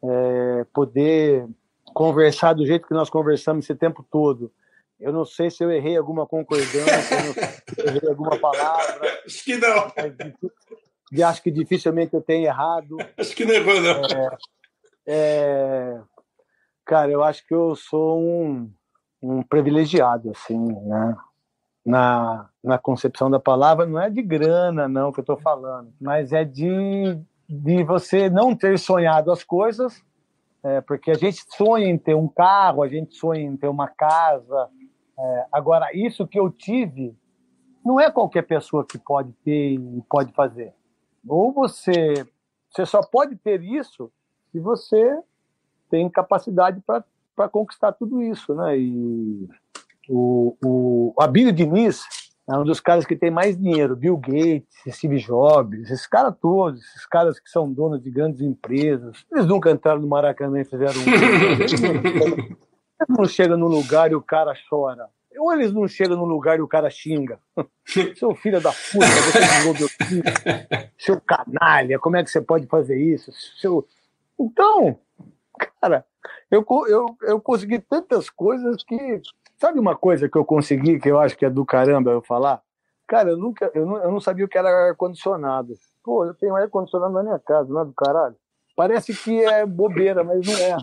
é, poder conversar do jeito que nós conversamos esse tempo todo. Eu não sei se eu errei alguma concordância, se eu errei alguma palavra. Acho que não. E acho que dificilmente eu tenho errado. Acho que não errou, não. É, é, cara, eu acho que eu sou um, um privilegiado, assim, né? Na, na concepção da palavra, não é de grana, não, que eu estou falando, mas é de, de você não ter sonhado as coisas, é, porque a gente sonha em ter um carro, a gente sonha em ter uma casa. É, agora, isso que eu tive, não é qualquer pessoa que pode ter e pode fazer. Ou você, você só pode ter isso se você tem capacidade para conquistar tudo isso, né? E o, o Abílio Diniz é um dos caras que tem mais dinheiro, Bill Gates, Steve Jobs, esses caras todos, esses caras que são donos de grandes empresas, eles nunca entraram no Maracanã e fizeram um. eles não chegam no lugar e o cara chora. Ou eles não chegam no lugar e o cara xinga. Seu filho da puta, você desenvolveu Seu canalha, como é que você pode fazer isso? Seu... Então, cara, eu, eu, eu consegui tantas coisas que. Sabe uma coisa que eu consegui, que eu acho que é do caramba eu falar? Cara, eu nunca, eu não, eu não sabia o que era ar-condicionado. Pô, eu tenho ar-condicionado na minha casa, não é do caralho? Parece que é bobeira, mas não é.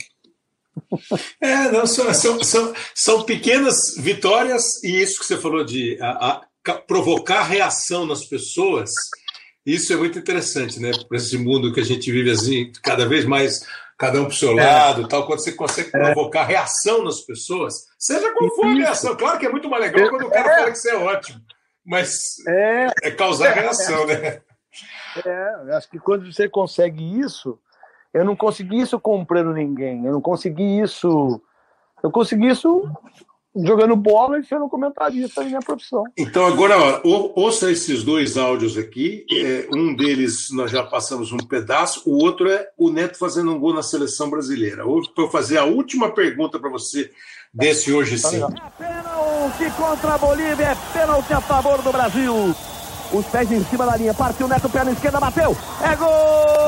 É, não, são, são, são, são pequenas vitórias, e isso que você falou de a, a, provocar reação nas pessoas, isso é muito interessante, né? Para esse mundo que a gente vive assim, cada vez mais cada um para o seu é. lado, tal, quando você consegue é. provocar reação nas pessoas, seja qual for a reação. Claro que é muito mais legal quando o cara é. fala que você é ótimo, mas é, é causar reação, né? É, acho que quando você consegue isso, eu não consegui isso comprando ninguém. Eu não consegui isso. Eu consegui isso jogando bola e sendo comentarista na minha profissão. Então, agora, ó, ouça esses dois áudios aqui. É, um deles nós já passamos um pedaço, o outro é o Neto fazendo um gol na seleção brasileira. Hoje, para eu fazer a última pergunta para você desse hoje tá sim. É pênalti contra a Bolívia, é pênalti a favor do Brasil. Os pés em cima da linha, partiu Neto, perna esquerda, bateu. É gol!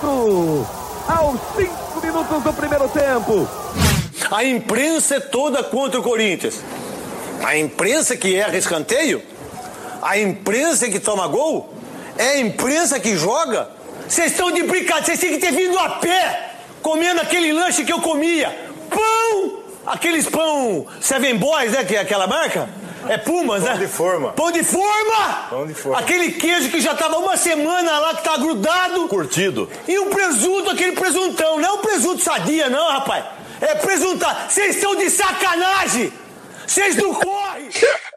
4 aos 5 minutos do primeiro tempo. A imprensa é toda contra o Corinthians. A imprensa que erra escanteio, a imprensa que toma gol, é a imprensa que joga. Vocês estão de brincadeira, vocês têm que ter vindo a pé comendo aquele lanche que eu comia. Pão! Aqueles pão Seven Boys, né? Que é aquela marca. É Pumas, Pão né? de forma. Pão de forma! Pão de forma. Aquele queijo que já tava uma semana lá, que tá grudado. Curtido. E o presunto, aquele presuntão. Não é o presunto sadia, não, rapaz. É presuntar. Vocês estão de sacanagem! Vocês não correm!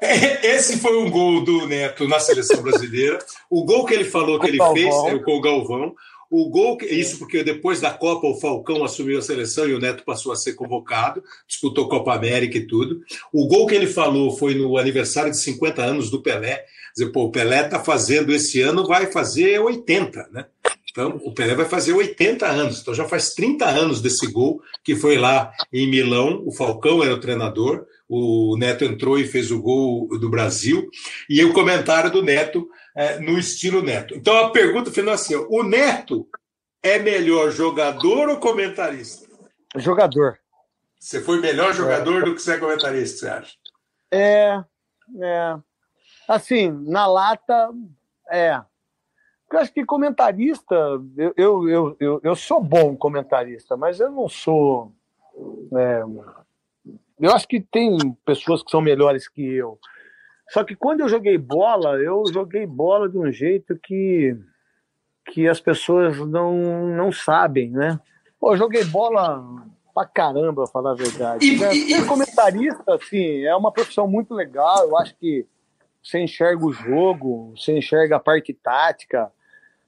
Esse foi um gol do Neto na seleção brasileira. O gol que ele falou que ele fez é com o Galvão. O gol, isso porque depois da Copa o Falcão assumiu a seleção e o Neto passou a ser convocado, disputou Copa América e tudo. O gol que ele falou foi no aniversário de 50 anos do Pelé. Quer dizer, pô, o Pelé está fazendo esse ano, vai fazer 80, né? Então, o Pelé vai fazer 80 anos. Então, já faz 30 anos desse gol, que foi lá em Milão. O Falcão era o treinador. O Neto entrou e fez o gol do Brasil. E o comentário do Neto é, no estilo Neto. Então, a pergunta final é assim: o Neto é melhor jogador ou comentarista? Jogador. Você foi melhor jogador do que você é comentarista, você acha? É, é. Assim, na lata, é. Eu acho que comentarista, eu, eu, eu, eu, eu sou bom comentarista, mas eu não sou. é, eu acho que tem pessoas que são melhores que eu. Só que quando eu joguei bola, eu joguei bola de um jeito que, que as pessoas não, não sabem, né? Pô, eu joguei bola pra caramba, pra falar a verdade. E- né? Ser comentarista, assim, é uma profissão muito legal. Eu acho que você enxerga o jogo, você enxerga a parte tática.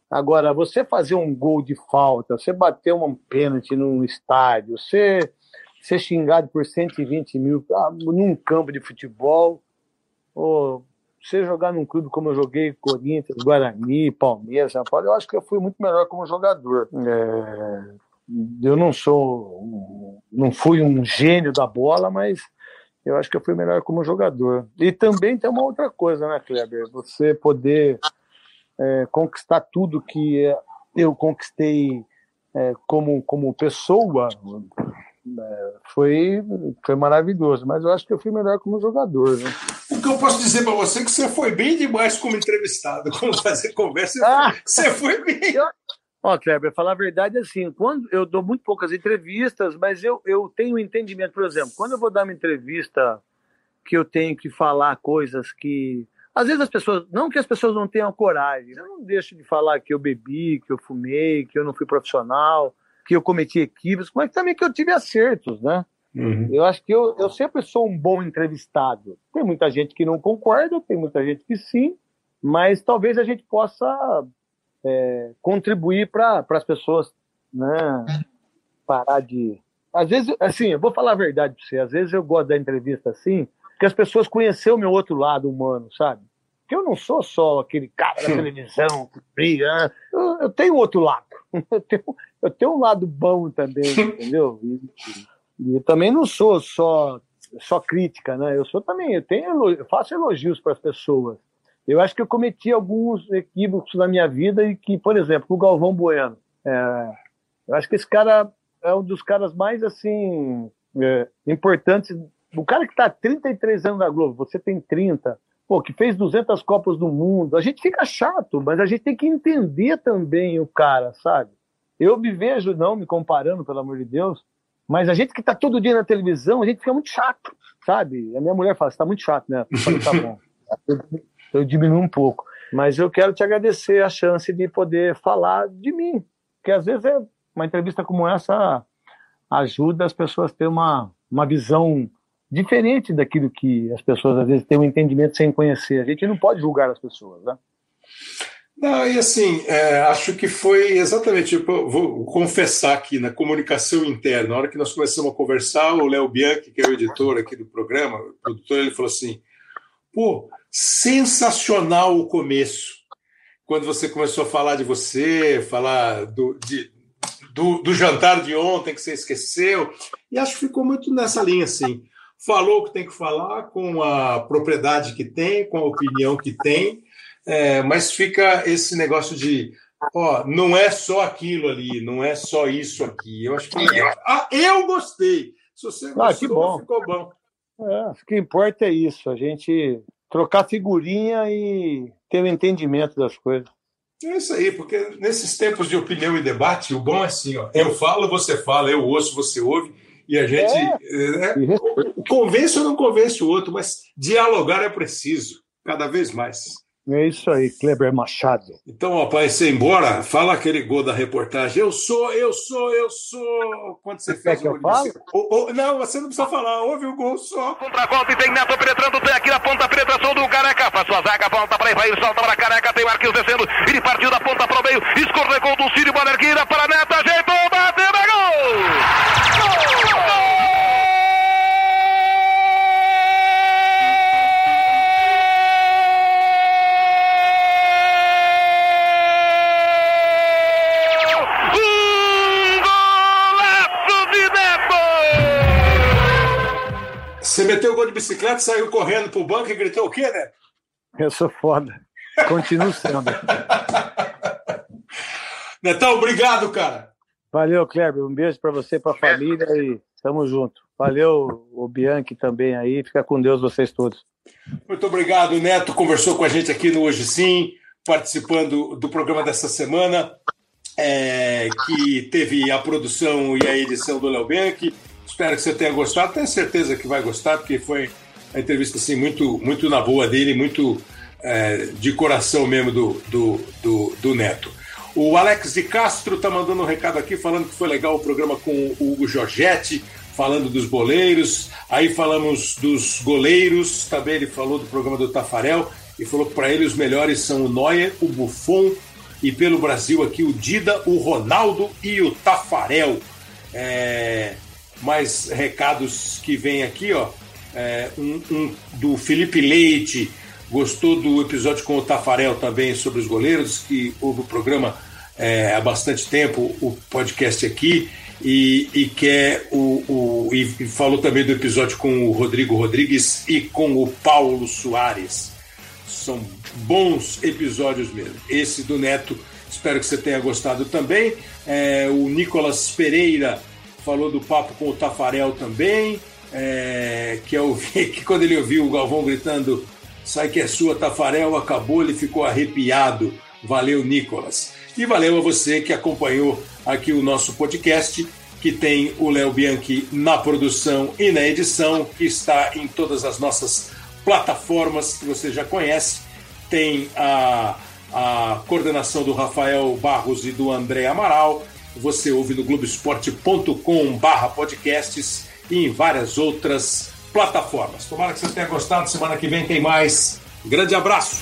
Agora, você fazer um gol de falta, você bater um pênalti num estádio, você ser xingado por 120 mil ah, num campo de futebol, ou você jogar num clube como eu joguei, Corinthians, Guarani, Palmeiras, São Paulo, eu acho que eu fui muito melhor como jogador. É, eu não sou, não fui um gênio da bola, mas eu acho que eu fui melhor como jogador. E também tem uma outra coisa, né, Kleber? Você poder é, conquistar tudo que eu conquistei é, como, como pessoa foi, foi maravilhoso. Mas eu acho que eu fui melhor como jogador. Né? O que eu posso dizer pra você é que você foi bem demais como entrevistado. Como fazer conversa, Ah! você foi bem. Ó, Kleber, falar a verdade assim, quando eu dou muito poucas entrevistas, mas eu, eu tenho um entendimento, por exemplo, quando eu vou dar uma entrevista que eu tenho que falar coisas que. Às vezes as pessoas. Não que as pessoas não tenham coragem, eu não deixo de falar que eu bebi, que eu fumei, que eu não fui profissional, que eu cometi equívocos, mas também que eu tive acertos, né? Eu acho que eu, eu sempre sou um bom entrevistado. Tem muita gente que não concorda, tem muita gente que sim, mas talvez a gente possa é, contribuir para as pessoas né, parar de. Às vezes, assim, eu vou falar a verdade para você, às vezes eu gosto da entrevista assim, que as pessoas conheceram o meu outro lado humano, sabe? Porque eu não sou só aquele cara da televisão que briga, eu, eu tenho outro lado. Eu tenho, eu tenho um lado bom também, entendeu? E, e eu também não sou só, só crítica, né? Eu sou também, eu, tenho, eu faço elogios para as pessoas. Eu acho que eu cometi alguns equívocos na minha vida e que, por exemplo, o Galvão Bueno. é, eu acho que esse cara é um dos caras mais, assim, é, importantes. O cara que está há 33 anos na Globo, você tem 30, pô, que fez 200 Copas do Mundo. A gente fica chato, mas a gente tem que entender também o cara, sabe? Eu me vejo, não me comparando, pelo amor de Deus, mas a gente que está todo dia na televisão, a gente fica muito chato, sabe? A minha mulher fala, está muito chato, né? Eu falo, tá bom. Eu diminuo um pouco. Mas eu quero te agradecer a chance de poder falar de mim. Porque às vezes é uma entrevista como essa ajuda as pessoas a ter uma, uma visão diferente daquilo que as pessoas às vezes têm um entendimento sem conhecer. A gente não pode julgar as pessoas, né? Não, e assim, é, acho que foi exatamente, tipo, vou confessar aqui na comunicação interna, na hora que nós começamos a conversar, o Léo Bianchi, que é o editor aqui do programa, o produtor, ele falou assim, pô, sensacional o começo, quando você começou a falar de você, falar do, de- do, do jantar de ontem que você esqueceu, e acho que ficou muito nessa linha, assim, falou o que tem que falar, com a propriedade que tem, com a opinião que tem, é, mas fica esse negócio de, ó, não é só aquilo ali, não é só isso aqui. Eu acho que é. Ah, eu gostei. Se você gostou, Ah, que bom. ficou bom. É, o que importa é isso, a gente trocar figurinha e ter o entendimento das coisas. É isso aí, porque nesses tempos de opinião e debate, o bom é assim, ó, eu falo, você fala, eu ouço, você ouve, e a gente é, convence ou não convence o outro, mas dialogar é preciso, cada vez mais. É isso aí, Kleber Machado. Então, ó, para você ir embora, fala aquele gol da reportagem. Eu sou, eu sou, eu sou. Quando você Você fez que o gol? Ô, ô, Não, você não precisa falar. Ouve o gol só. Contra a volta e tem Neto penetrando, tem aqui na ponta penetração do Careca. Faz sua zaga, volta para Ivair, solta para Careca, tem Marquinhos descendo. Ele partiu da ponta para o meio, escorregou do Círio Bonerguina para Neto, ajeitou, bicicleta, saiu correndo pro banco e gritou o quê, né? Eu sou foda. Continuo sendo. Netão, obrigado, cara. Valeu, Kleber. Um beijo para você, para a família e tamo junto. Valeu, o Bianchi também aí. Fica com Deus vocês todos. Muito obrigado. O Neto conversou com a gente aqui no Hoje Sim, participando do programa dessa semana, é, que teve a produção e a edição do Léo Bianchi. Espero que você tenha gostado. Tenho certeza que vai gostar, porque foi uma entrevista assim, muito, muito na boa dele, muito é, de coração mesmo do, do, do, do Neto. O Alex de Castro está mandando um recado aqui falando que foi legal o programa com o Giorgetti, falando dos boleiros. Aí falamos dos goleiros, também ele falou do programa do Tafarel e falou que para ele os melhores são o Neuer, o Buffon e pelo Brasil aqui o Dida, o Ronaldo e o Tafarel. É, mais recados que vem aqui, ó. É, um, um, do Felipe Leite, gostou do episódio com o Tafarel também sobre os goleiros, que houve o programa é, há bastante tempo, o podcast aqui, e, e quer o, o e falou também do episódio com o Rodrigo Rodrigues e com o Paulo Soares. São bons episódios mesmo. Esse do Neto, espero que você tenha gostado também. É, o Nicolas Pereira falou do papo com o Tafarel também, é, que, eu vi, que quando ele ouviu o Galvão gritando sai que é sua, Tafarel, acabou, ele ficou arrepiado. Valeu, Nicolas. E valeu a você que acompanhou aqui o nosso podcast, que tem o Léo Bianchi na produção e na edição, que está em todas as nossas plataformas que você já conhece. Tem a, a coordenação do Rafael Barros e do André Amaral. Você ouve no globesport.com/barra podcasts e em várias outras plataformas. Tomara que você tenha gostado. Semana que vem tem mais. Grande abraço!